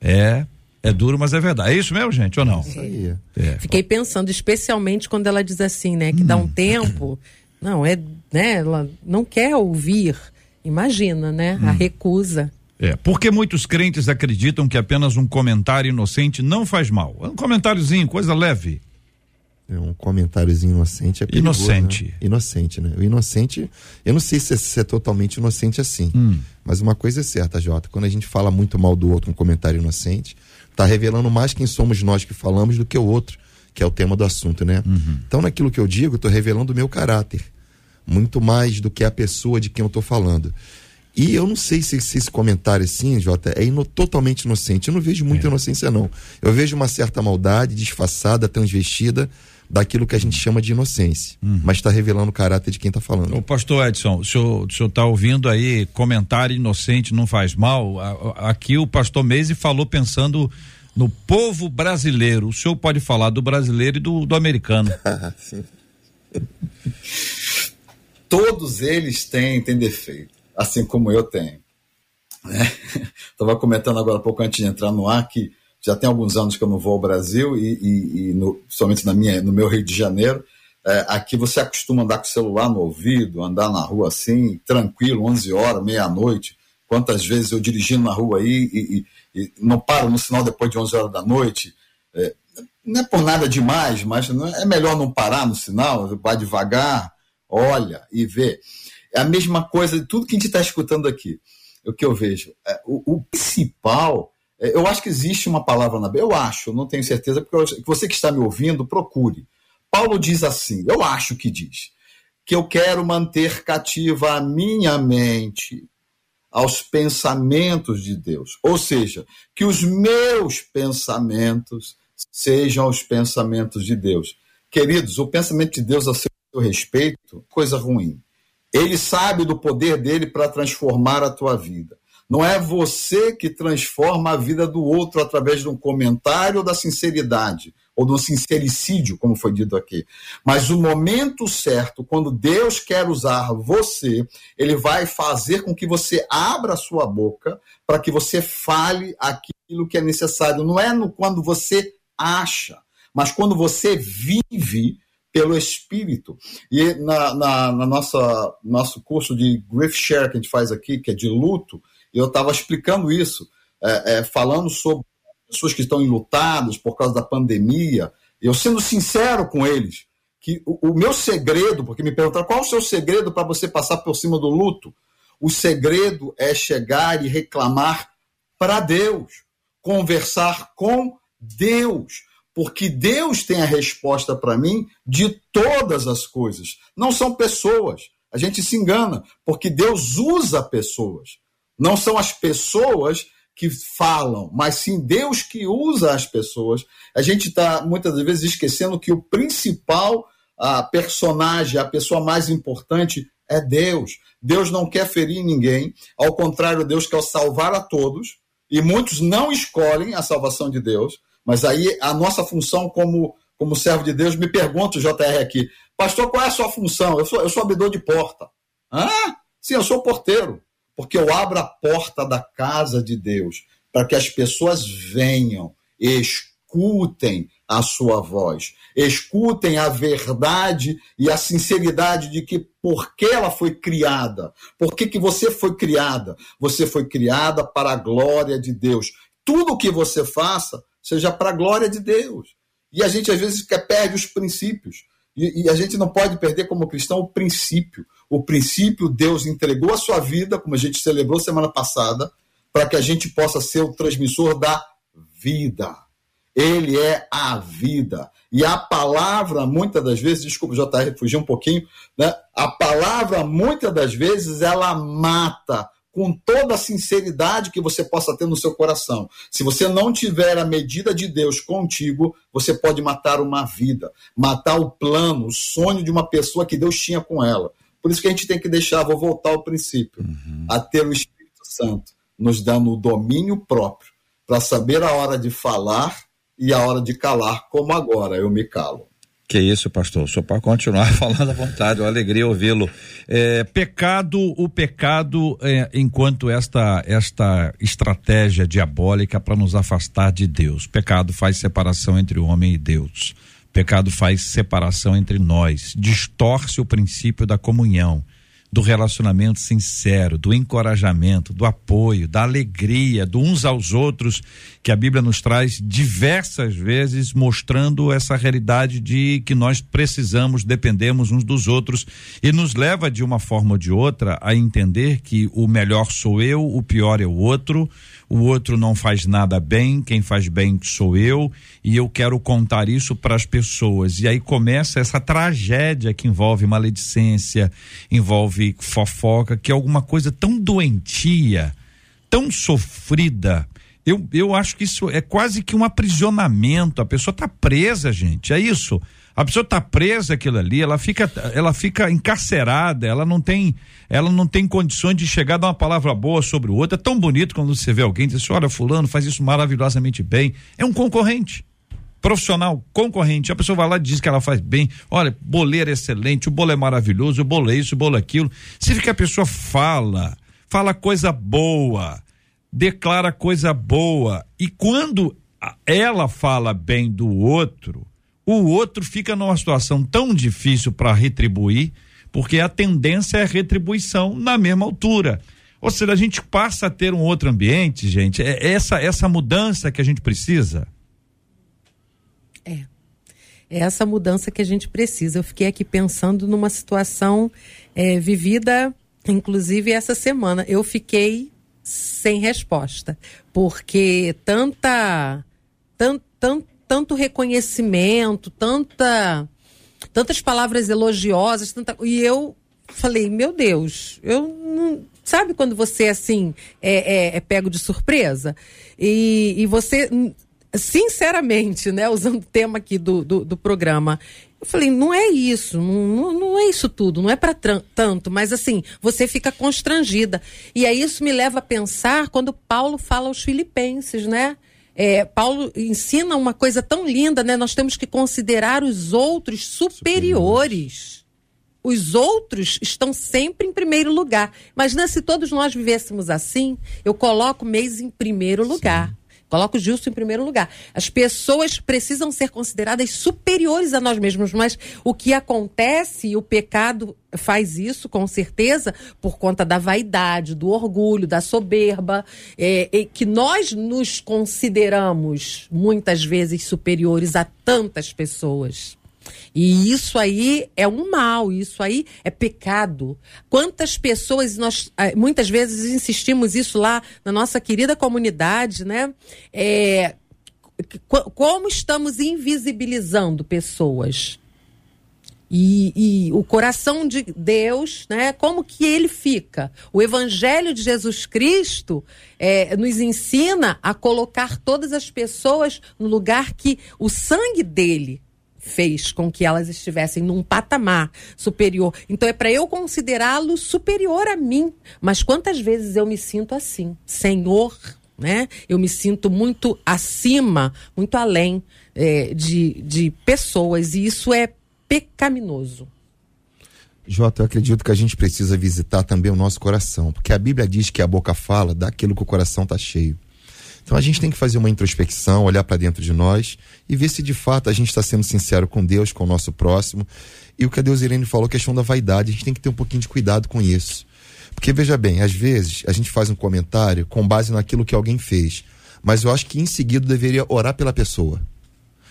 É, é, é duro, mas é verdade. É isso mesmo, gente, ou não? É. é. Fiquei pensando, especialmente quando ela diz assim, né, que hum. dá um hum. tempo. Não, é, né, ela não quer ouvir. Imagina, né, hum. a recusa. É, porque muitos crentes acreditam que apenas um comentário inocente não faz mal. Um comentáriozinho, coisa leve. É um comentáriozinho inocente é perigoso, Inocente. Né? Inocente, né? O inocente, eu não sei se é, se é totalmente inocente assim, hum. mas uma coisa é certa, Jota, quando a gente fala muito mal do outro, um comentário inocente, tá revelando mais quem somos nós que falamos do que o outro, que é o tema do assunto, né? Uhum. Então, naquilo que eu digo, tô revelando o meu caráter, muito mais do que a pessoa de quem eu tô falando. E eu não sei se, se esse comentário assim, Jota, é ino, totalmente inocente. Eu não vejo muita é. inocência, não. Eu vejo uma certa maldade disfarçada, transvestida, daquilo que a gente chama de inocência, uhum. mas está revelando o caráter de quem está falando. O pastor Edson, o senhor está ouvindo aí comentário inocente não faz mal? Aqui o pastor Meise falou pensando no povo brasileiro. O senhor pode falar do brasileiro e do, do americano. [laughs] Sim. Todos eles têm, têm defeito, assim como eu tenho. Estava né? [laughs] comentando agora pouco antes de entrar no ar que já tem alguns anos que eu não vou ao Brasil e, e, e no, somente na minha, no meu Rio de Janeiro. É, aqui você acostuma andar com o celular no ouvido, andar na rua assim, tranquilo, 11 horas, meia-noite. Quantas vezes eu dirigindo na rua aí e, e, não paro no sinal depois de 11 horas da noite. É, não é por nada demais, mas é, é melhor não parar no sinal, vai devagar, olha e vê. É a mesma coisa de tudo que a gente está escutando aqui. O que eu vejo. É, o, o principal é, eu acho que existe uma palavra na Bíblia, eu acho, não tenho certeza, porque você que está me ouvindo, procure. Paulo diz assim, eu acho que diz, que eu quero manter cativa a minha mente aos pensamentos de Deus. Ou seja, que os meus pensamentos sejam os pensamentos de Deus. Queridos, o pensamento de Deus a seu respeito, coisa ruim. Ele sabe do poder dele para transformar a tua vida. Não é você que transforma a vida do outro através de um comentário ou da sinceridade, ou do sincericídio, como foi dito aqui. Mas o momento certo, quando Deus quer usar você, ele vai fazer com que você abra a sua boca para que você fale aquilo que é necessário. Não é no quando você acha, mas quando você vive pelo Espírito. E na, na, na nossa nosso curso de grief share que a gente faz aqui, que é de luto, eu estava explicando isso, é, é, falando sobre pessoas que estão enlutadas por causa da pandemia. Eu sendo sincero com eles, que o, o meu segredo, porque me perguntaram qual é o seu segredo para você passar por cima do luto? O segredo é chegar e reclamar para Deus, conversar com Deus, porque Deus tem a resposta para mim de todas as coisas. Não são pessoas. A gente se engana, porque Deus usa pessoas. Não são as pessoas que falam, mas sim Deus que usa as pessoas. A gente está muitas vezes esquecendo que o principal a personagem, a pessoa mais importante é Deus. Deus não quer ferir ninguém, ao contrário, Deus quer salvar a todos, e muitos não escolhem a salvação de Deus, mas aí a nossa função como, como servo de Deus, me pergunta o JR aqui, pastor, qual é a sua função? Eu sou, eu sou abridor de porta. Ah, sim, eu sou porteiro porque eu abro a porta da casa de Deus para que as pessoas venham, escutem a sua voz, escutem a verdade e a sinceridade de que por que ela foi criada, por que, que você foi criada, você foi criada para a glória de Deus. Tudo que você faça seja para a glória de Deus. E a gente às vezes perde os princípios. E, e, a gente não pode perder como cristão o princípio. O princípio, Deus entregou a sua vida, como a gente celebrou semana passada, para que a gente possa ser o transmissor da vida. Ele é a vida. E a palavra, muitas das vezes, desculpa, JR, fugir um pouquinho, né? A palavra, muitas das vezes, ela mata com toda a sinceridade que você possa ter no seu coração. Se você não tiver a medida de Deus contigo, você pode matar uma vida, matar o plano, o sonho de uma pessoa que Deus tinha com ela. Por isso que a gente tem que deixar, vou voltar ao princípio, uhum. a ter o Espírito Santo nos dando o domínio próprio para saber a hora de falar e a hora de calar, como agora eu me calo. Que isso, pastor. Só para continuar [laughs] falando à vontade, uma alegria ouvi-lo. É, pecado, o pecado, é, enquanto esta esta estratégia diabólica para nos afastar de Deus. Pecado faz separação entre o homem e Deus. Pecado faz separação entre nós, distorce o princípio da comunhão do relacionamento sincero, do encorajamento, do apoio, da alegria, do uns aos outros, que a Bíblia nos traz diversas vezes, mostrando essa realidade de que nós precisamos, dependemos uns dos outros e nos leva de uma forma ou de outra a entender que o melhor sou eu, o pior é o outro, o outro não faz nada bem, quem faz bem sou eu, e eu quero contar isso para as pessoas. E aí começa essa tragédia que envolve maledicência, envolve fofoca, que é alguma coisa tão doentia, tão sofrida. Eu, eu acho que isso é quase que um aprisionamento. A pessoa está presa, gente. É isso. A pessoa está presa aquilo ali, ela fica, ela fica encarcerada, ela não tem, ela não tem condições de chegar a dar uma palavra boa sobre o outro. É tão bonito quando você vê alguém e diz assim, olha, fulano faz isso maravilhosamente bem. É um concorrente. Profissional, concorrente. A pessoa vai lá e diz que ela faz bem. Olha, boleiro é excelente, o bolo é maravilhoso, o bolo é isso, o bolo é aquilo. Se que a pessoa fala, fala coisa boa, declara coisa boa. E quando ela fala bem do outro, o outro fica numa situação tão difícil para retribuir, porque a tendência é retribuição na mesma altura. Ou seja, a gente passa a ter um outro ambiente, gente. É essa essa mudança que a gente precisa. É. É essa mudança que a gente precisa. Eu fiquei aqui pensando numa situação é, vivida, inclusive essa semana. Eu fiquei sem resposta, porque tanta, tanto tanto reconhecimento, tanta tantas palavras elogiosas, tanta, e eu falei, meu Deus, eu não. Sabe quando você, assim, é, é, é pego de surpresa? E, e você, sinceramente, né, usando o tema aqui do, do, do programa, eu falei, não é isso, não, não é isso tudo, não é para tanto, mas assim, você fica constrangida. E aí isso me leva a pensar quando Paulo fala aos filipenses, né? É, Paulo ensina uma coisa tão linda, né? Nós temos que considerar os outros superiores. Os outros estão sempre em primeiro lugar. Imagina se todos nós vivêssemos assim, eu coloco o mês em primeiro lugar. Sim. Coloco o justo em primeiro lugar. As pessoas precisam ser consideradas superiores a nós mesmos, mas o que acontece, o pecado faz isso com certeza, por conta da vaidade, do orgulho, da soberba, é, é, que nós nos consideramos muitas vezes superiores a tantas pessoas. E isso aí é um mal, isso aí é pecado. Quantas pessoas nós ah, muitas vezes insistimos isso lá na nossa querida comunidade, né? É, como estamos invisibilizando pessoas? E, e, o coração de Deus, né? Como que ele fica? O Evangelho de Jesus Cristo é, nos ensina a colocar todas as pessoas no lugar que o sangue dele fez com que elas estivessem num patamar superior. Então é para eu considerá-lo superior a mim. Mas quantas vezes eu me sinto assim, Senhor, né? Eu me sinto muito acima, muito além é, de, de pessoas e isso é pecaminoso. Jota, eu acredito que a gente precisa visitar também o nosso coração, porque a Bíblia diz que a boca fala daquilo que o coração está cheio. Então a gente tem que fazer uma introspecção, olhar para dentro de nós e ver se de fato a gente está sendo sincero com Deus, com o nosso próximo. E o que a Deus Irene falou, questão da vaidade, a gente tem que ter um pouquinho de cuidado com isso. Porque veja bem, às vezes a gente faz um comentário com base naquilo que alguém fez, mas eu acho que em seguida deveria orar pela pessoa.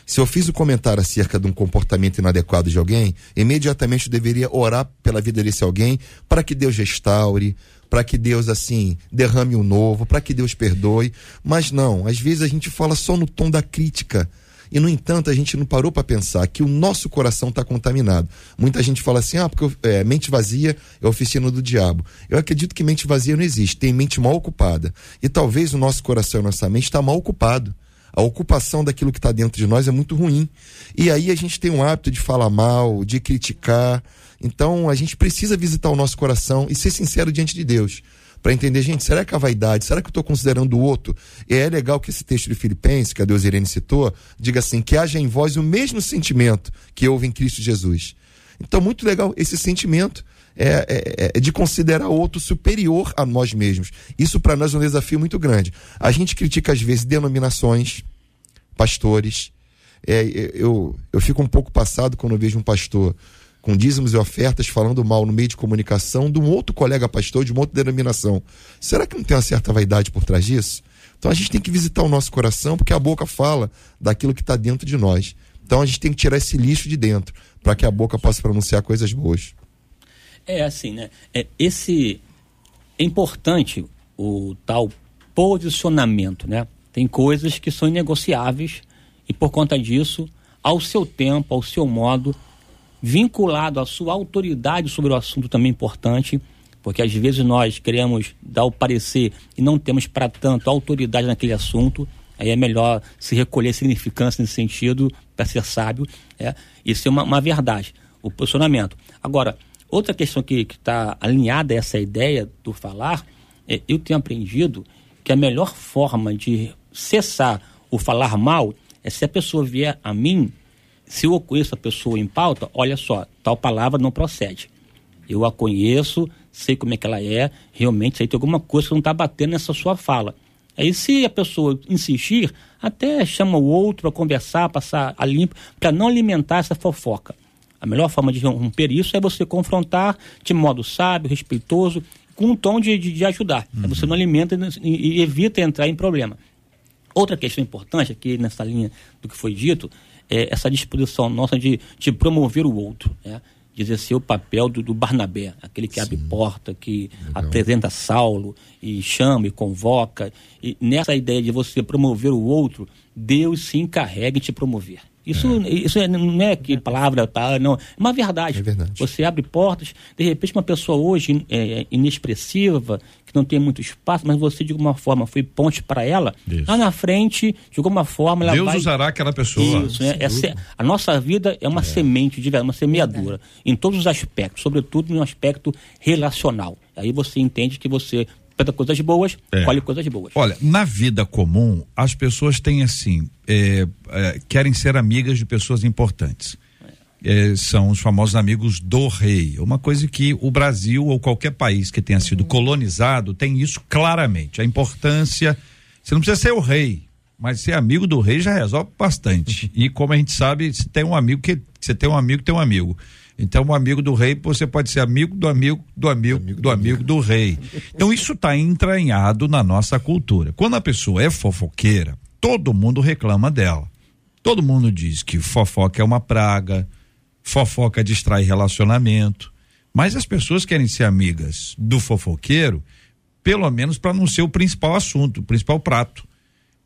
Se eu fiz o um comentário acerca de um comportamento inadequado de alguém, imediatamente eu deveria orar pela vida desse alguém para que Deus restaure, para que Deus assim derrame o novo, para que Deus perdoe. Mas não, às vezes a gente fala só no tom da crítica. E, no entanto, a gente não parou para pensar que o nosso coração está contaminado. Muita gente fala assim: ah, porque é, mente vazia é oficina do diabo. Eu acredito que mente vazia não existe, tem mente mal ocupada. E talvez o nosso coração e nossa mente está mal ocupado. A ocupação daquilo que está dentro de nós é muito ruim. E aí a gente tem um hábito de falar mal, de criticar, então a gente precisa visitar o nosso coração e ser sincero diante de Deus. Para entender, gente, será que a vaidade, será que eu estou considerando o outro? E é legal que esse texto de Filipenses, que a Deus Irene citou, diga assim: que haja em vós o mesmo sentimento que houve em Cristo Jesus. Então, muito legal esse sentimento. É, é, é, de considerar o outro superior a nós mesmos. Isso para nós é um desafio muito grande. A gente critica às vezes denominações, pastores. É, eu, eu fico um pouco passado quando vejo um pastor com dízimos e ofertas, falando mal no meio de comunicação de um outro colega pastor de uma outra denominação. Será que não tem uma certa vaidade por trás disso? Então a gente tem que visitar o nosso coração, porque a boca fala daquilo que está dentro de nós. Então a gente tem que tirar esse lixo de dentro, para que a boca possa pronunciar coisas boas. É assim, né? É, esse é importante o tal posicionamento, né? Tem coisas que são inegociáveis e por conta disso, ao seu tempo, ao seu modo, vinculado à sua autoridade sobre o assunto também importante, porque às vezes nós queremos dar o parecer e não temos para tanto autoridade naquele assunto, aí é melhor se recolher significância nesse sentido para ser sábio. É, isso é uma, uma, verdade, o posicionamento. Agora, outra questão que está alinhada a essa ideia do falar, é, eu tenho aprendido que a melhor forma de cessar o falar mal é se a pessoa vier a mim se eu conheço a pessoa em pauta, olha só, tal palavra não procede. Eu a conheço, sei como é que ela é, realmente aí tem alguma coisa que não está batendo nessa sua fala. Aí se a pessoa insistir, até chama o outro a conversar, passar a limpo, para não alimentar essa fofoca. A melhor forma de romper isso é você confrontar de modo sábio, respeitoso, com um tom de, de, de ajudar. Uhum. Você não alimenta e, e evita entrar em problema. Outra questão importante aqui nessa linha do que foi dito é, essa disposição nossa de, de promover o outro, né? de exercer o papel do, do Barnabé, aquele que Sim. abre porta, que Legal. apresenta Saulo e chama e convoca. E nessa ideia de você promover o outro, Deus se encarrega de te promover. Isso, é. isso é, não é que palavra, tá, não. É uma verdade. É verdade. Você abre portas, de repente uma pessoa hoje é, inexpressiva, que não tem muito espaço, mas você de alguma forma foi ponte para ela, isso. lá na frente, de alguma forma ela Deus vai... usará aquela pessoa. Isso, né? é, a nossa vida é uma é. semente, de uma semeadura, em todos os aspectos, sobretudo no aspecto relacional. Aí você entende que você planta coisas boas, é. colhe coisas boas. Olha, na vida comum, as pessoas têm assim, é, é, querem ser amigas de pessoas importantes. É, são os famosos amigos do rei. Uma coisa que o Brasil ou qualquer país que tenha sido colonizado tem isso claramente. A importância. Você não precisa ser o rei, mas ser amigo do rei já resolve bastante. [laughs] e como a gente sabe, se tem um amigo que você tem um amigo, tem um amigo. Então, um amigo do rei, você pode ser amigo do amigo do amigo do amigo do, amigo do rei. Então, isso está entranhado na nossa cultura. Quando a pessoa é fofoqueira, todo mundo reclama dela. Todo mundo diz que fofoca é uma praga, fofoca distrai relacionamento. Mas as pessoas querem ser amigas do fofoqueiro, pelo menos para não ser o principal assunto, o principal prato.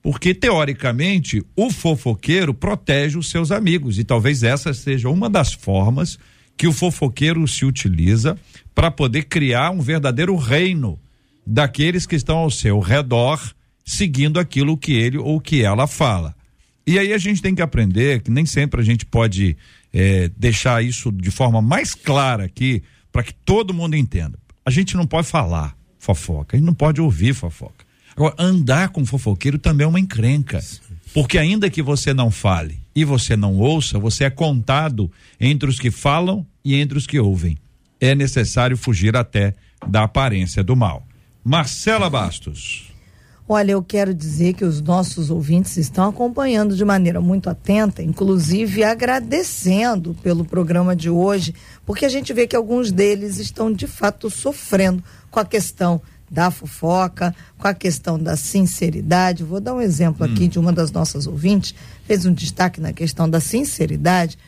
Porque, teoricamente, o fofoqueiro protege os seus amigos. E talvez essa seja uma das formas que o fofoqueiro se utiliza para poder criar um verdadeiro reino daqueles que estão ao seu redor, seguindo aquilo que ele ou que ela fala. E aí a gente tem que aprender que nem sempre a gente pode é, deixar isso de forma mais clara aqui para que todo mundo entenda. A gente não pode falar fofoca, a gente não pode ouvir fofoca. Agora, andar com fofoqueiro também é uma encrenca. Porque ainda que você não fale e você não ouça, você é contado entre os que falam e entre os que ouvem. É necessário fugir até da aparência do mal. Marcela Bastos. Olha, eu quero dizer que os nossos ouvintes estão acompanhando de maneira muito atenta, inclusive agradecendo pelo programa de hoje, porque a gente vê que alguns deles estão de fato sofrendo com a questão da fofoca, com a questão da sinceridade. Vou dar um exemplo aqui hum. de uma das nossas ouvintes, fez um destaque na questão da sinceridade,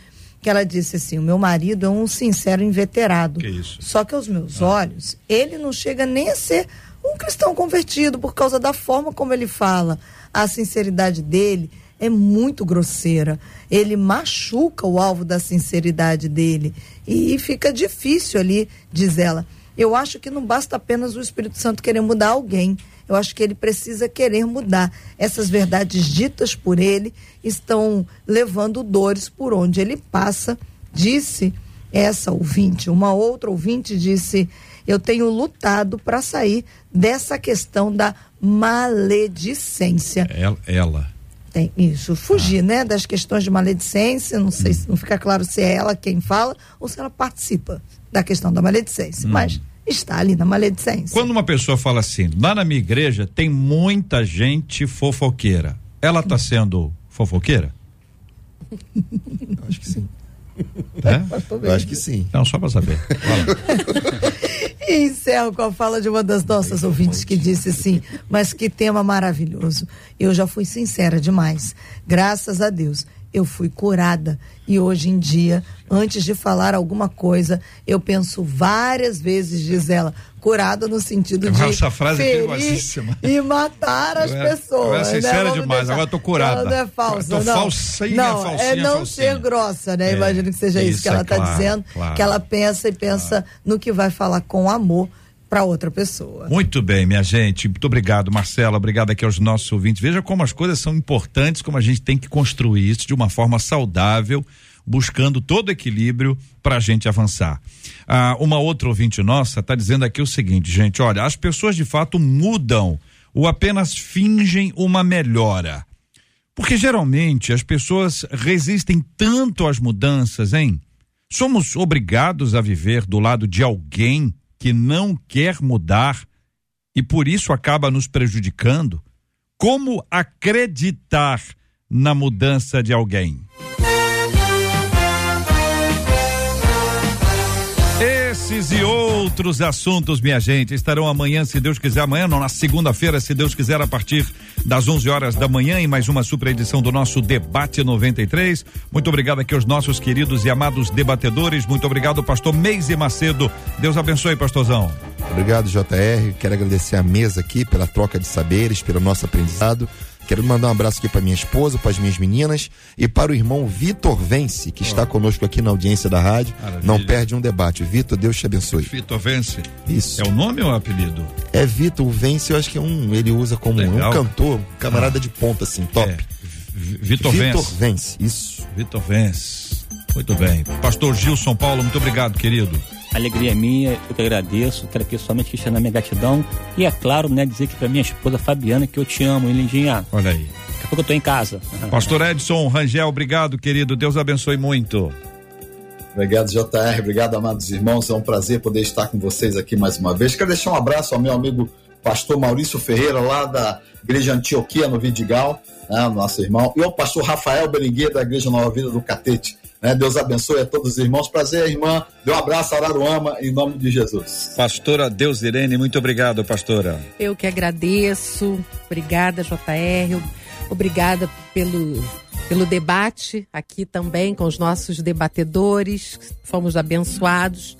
que ela disse assim: o meu marido é um sincero inveterado. Que isso? Só que aos meus ah. olhos, ele não chega nem a ser um cristão convertido por causa da forma como ele fala. A sinceridade dele é muito grosseira. Ele machuca o alvo da sinceridade dele. E fica difícil ali, diz ela. Eu acho que não basta apenas o Espírito Santo querer mudar alguém. Eu acho que ele precisa querer mudar. Essas verdades ditas por ele estão levando dores por onde ele passa, disse essa ouvinte. Uma outra ouvinte disse: eu tenho lutado para sair dessa questão da maledicência. Ela. ela. Tem isso, fugir, ah. né, das questões de maledicência, não sei, hum. se não fica claro se é ela quem fala ou se ela participa da questão da maledicência, hum. mas está ali na maledicência. Quando uma pessoa fala assim, lá na minha igreja tem muita gente fofoqueira, ela está [laughs] sendo fofoqueira? Acho que sim. É? [laughs] Eu acho que sim. Não, só para saber. e [laughs] encerro com a fala de uma das nossas ouvintes que disse assim: Mas que tema maravilhoso. Eu já fui sincera demais. Graças a Deus eu fui curada. E hoje em dia, antes de falar alguma coisa, eu penso várias vezes, diz ela, curada no sentido de Essa frase é ferir e matar as é, pessoas. É sincera né? demais, deixar... agora tô curada. Não, não é falsa, tô não. Falsinha, não, falsinha, é não falsinha. ser grossa, né? É, Imagino que seja isso, isso que ela está é claro, dizendo, claro, que ela pensa e pensa claro. no que vai falar com amor para outra pessoa. Muito bem, minha gente. Muito obrigado, Marcela. Obrigado aqui aos nossos ouvintes. Veja como as coisas são importantes, como a gente tem que construir isso de uma forma saudável, buscando todo equilíbrio para a gente avançar. Ah, uma outra ouvinte nossa está dizendo aqui o seguinte, gente: olha, as pessoas de fato mudam ou apenas fingem uma melhora. Porque geralmente as pessoas resistem tanto às mudanças, hein? Somos obrigados a viver do lado de alguém que não quer mudar e por isso acaba nos prejudicando? Como acreditar na mudança de alguém? Esses e outros assuntos, minha gente, estarão amanhã, se Deus quiser, amanhã não, na segunda-feira, se Deus quiser, a partir das 11 horas da manhã, em mais uma super edição do nosso Debate 93. Muito obrigado aqui aos nossos queridos e amados debatedores. Muito obrigado, pastor Meise Macedo. Deus abençoe, pastorzão. Obrigado, JR. Quero agradecer a mesa aqui pela troca de saberes, pelo nosso aprendizado. Quero mandar um abraço aqui para minha esposa, para as minhas meninas e para o irmão Vitor Vence, que está conosco aqui na audiência da rádio. Maravilha. Não perde um debate. Vitor, Deus te abençoe. Vitor Vence. Isso. É o nome ou é o apelido? É Vitor Vence, eu acho que é um, ele usa como Legal. um cantor, camarada ah. de ponta assim, top. É. Vitor Vence. Vitor Vence, isso. Vitor Vence. Muito bem. Pastor Gilson Paulo, muito obrigado, querido. Alegria minha, eu que agradeço, quero pessoalmente questionar minha gratidão e é claro, né, dizer que para minha esposa Fabiana que eu te amo, hein, lindinha. Olha aí. Daqui a pouco eu tô em casa. [laughs] Pastor Edson Rangel, obrigado, querido. Deus abençoe muito. Obrigado, JR. Obrigado, amados irmãos. É um prazer poder estar com vocês aqui mais uma vez. Quero deixar um abraço ao meu amigo pastor Maurício Ferreira, lá da Igreja Antioquia, no Vidigal, né, nosso irmão, e ao pastor Rafael Berenguer, da Igreja Nova Vida do Catete. Né? Deus abençoe a todos os irmãos. Prazer, irmã. Dê um abraço a Araruama, em nome de Jesus. Pastora Deus Irene, muito obrigado, pastora. Eu que agradeço. Obrigada, JR. Obrigada pelo, pelo debate aqui também com os nossos debatedores. Fomos abençoados.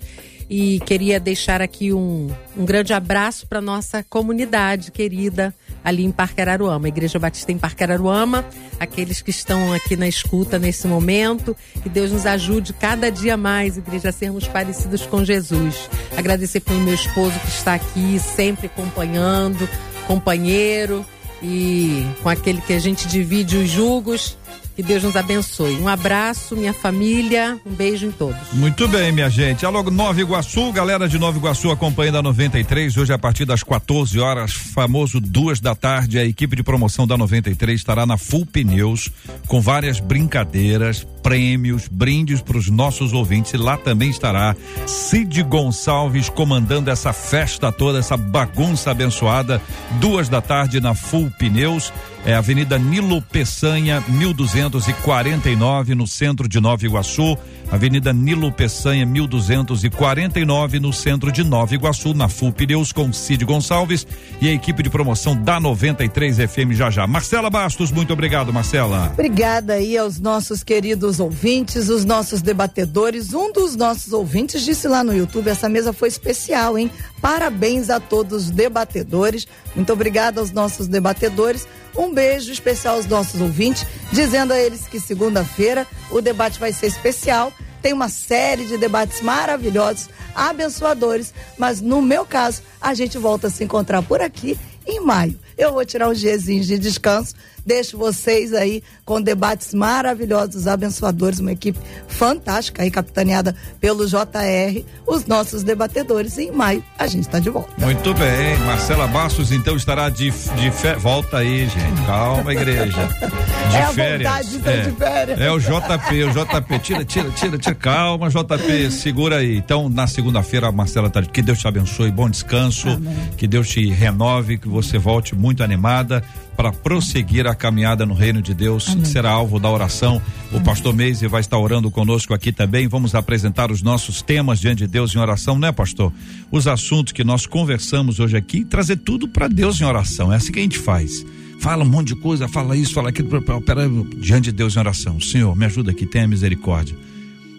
E queria deixar aqui um, um grande abraço para nossa comunidade querida ali em Parque Araruama, Igreja Batista em Parque Araruama, aqueles que estão aqui na escuta nesse momento, que Deus nos ajude cada dia mais, igreja, a sermos parecidos com Jesus. Agradecer pelo meu esposo que está aqui, sempre acompanhando, companheiro e com aquele que a gente divide os julgos que Deus nos abençoe. Um abraço, minha família, um beijo em todos. Muito bem, minha gente. Alô, Nova Iguaçu, galera de Nova Iguaçu acompanhando a 93. Hoje, a partir das 14 horas, famoso duas da tarde, a equipe de promoção da 93 estará na Full Pneus com várias brincadeiras, prêmios, brindes para os nossos ouvintes. E lá também estará Cid Gonçalves comandando essa festa toda, essa bagunça abençoada. Duas da tarde na Full Pneus é Avenida Nilo Peçanha, 1249, no centro de Nova Iguaçu. Avenida Nilo Peçanha, 1249, no centro de Nova Iguaçu, na Full Pneus, com Cid Gonçalves e a equipe de promoção da 93 FM já já. Marcela Bastos, muito obrigado, Marcela. Obrigada aí aos nossos queridos ouvintes, os nossos debatedores. Um dos nossos ouvintes disse lá no YouTube: essa mesa foi especial, hein? Parabéns a todos os debatedores. Muito obrigada aos nossos debatedores. Um beijo especial aos nossos ouvintes, dizendo a eles que segunda-feira o debate vai ser especial. Tem uma série de debates maravilhosos, abençoadores, mas no meu caso, a gente volta a se encontrar por aqui em maio. Eu vou tirar uns diazinhos de descanso Deixo vocês aí com debates maravilhosos, abençoadores, uma equipe fantástica aí, capitaneada pelo JR, os nossos debatedores. E em maio a gente está de volta. Muito bem. Marcela Bastos, então, estará de, de férias. Volta aí, gente. Calma, igreja. [laughs] De é férias. A vontade, é, de férias. É o JP, o JP. Tira, tira, tira, tira. Calma, JP. Segura aí. Então, na segunda-feira, a Marcela tá. Que Deus te abençoe. Bom descanso. Amém. Que Deus te renove. Que você volte muito animada para prosseguir a caminhada no reino de Deus, Amém. será alvo da oração. O pastor Meise vai estar orando conosco aqui também. Vamos apresentar os nossos temas diante de Deus em oração, né, pastor? Os assuntos que nós conversamos hoje aqui, trazer tudo para Deus em oração. É assim que a gente faz. Fala um monte de coisa, fala isso, fala aquilo, para diante de Deus em oração. Senhor, me ajuda aqui, tenha misericórdia.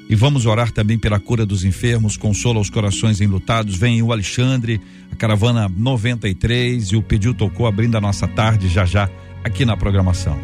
E vamos orar também pela cura dos enfermos, consola os corações enlutados. Vem o Alexandre, a caravana 93 e o pediu tocou abrindo a nossa tarde já já aqui na programação.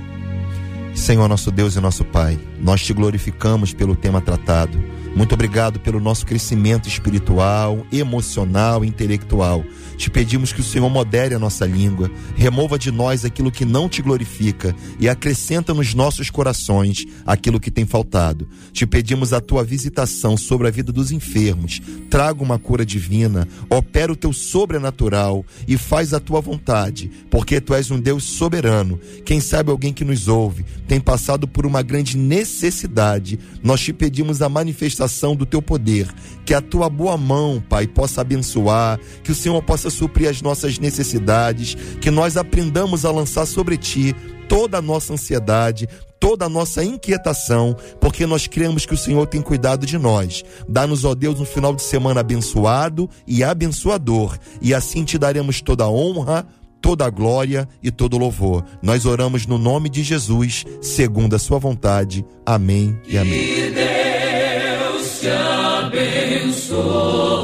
Senhor nosso Deus e nosso Pai, nós te glorificamos pelo tema tratado. Muito obrigado pelo nosso crescimento espiritual, emocional, intelectual. Te pedimos que o Senhor modere a nossa língua, remova de nós aquilo que não te glorifica e acrescenta nos nossos corações aquilo que tem faltado. Te pedimos a tua visitação sobre a vida dos enfermos. Traga uma cura divina, opera o teu sobrenatural e faz a tua vontade, porque tu és um Deus soberano. Quem sabe alguém que nos ouve tem passado por uma grande necessidade. Nós te pedimos a manifestação do teu poder, que a tua boa mão, Pai, possa abençoar, que o Senhor possa suprir as nossas necessidades, que nós aprendamos a lançar sobre ti toda a nossa ansiedade, toda a nossa inquietação, porque nós cremos que o Senhor tem cuidado de nós. Dá-nos, ó Deus, um final de semana abençoado e abençoador, e assim te daremos toda a honra, toda a glória e todo o louvor. Nós oramos no nome de Jesus, segundo a sua vontade. Amém e amém. Que Deus te abençoe.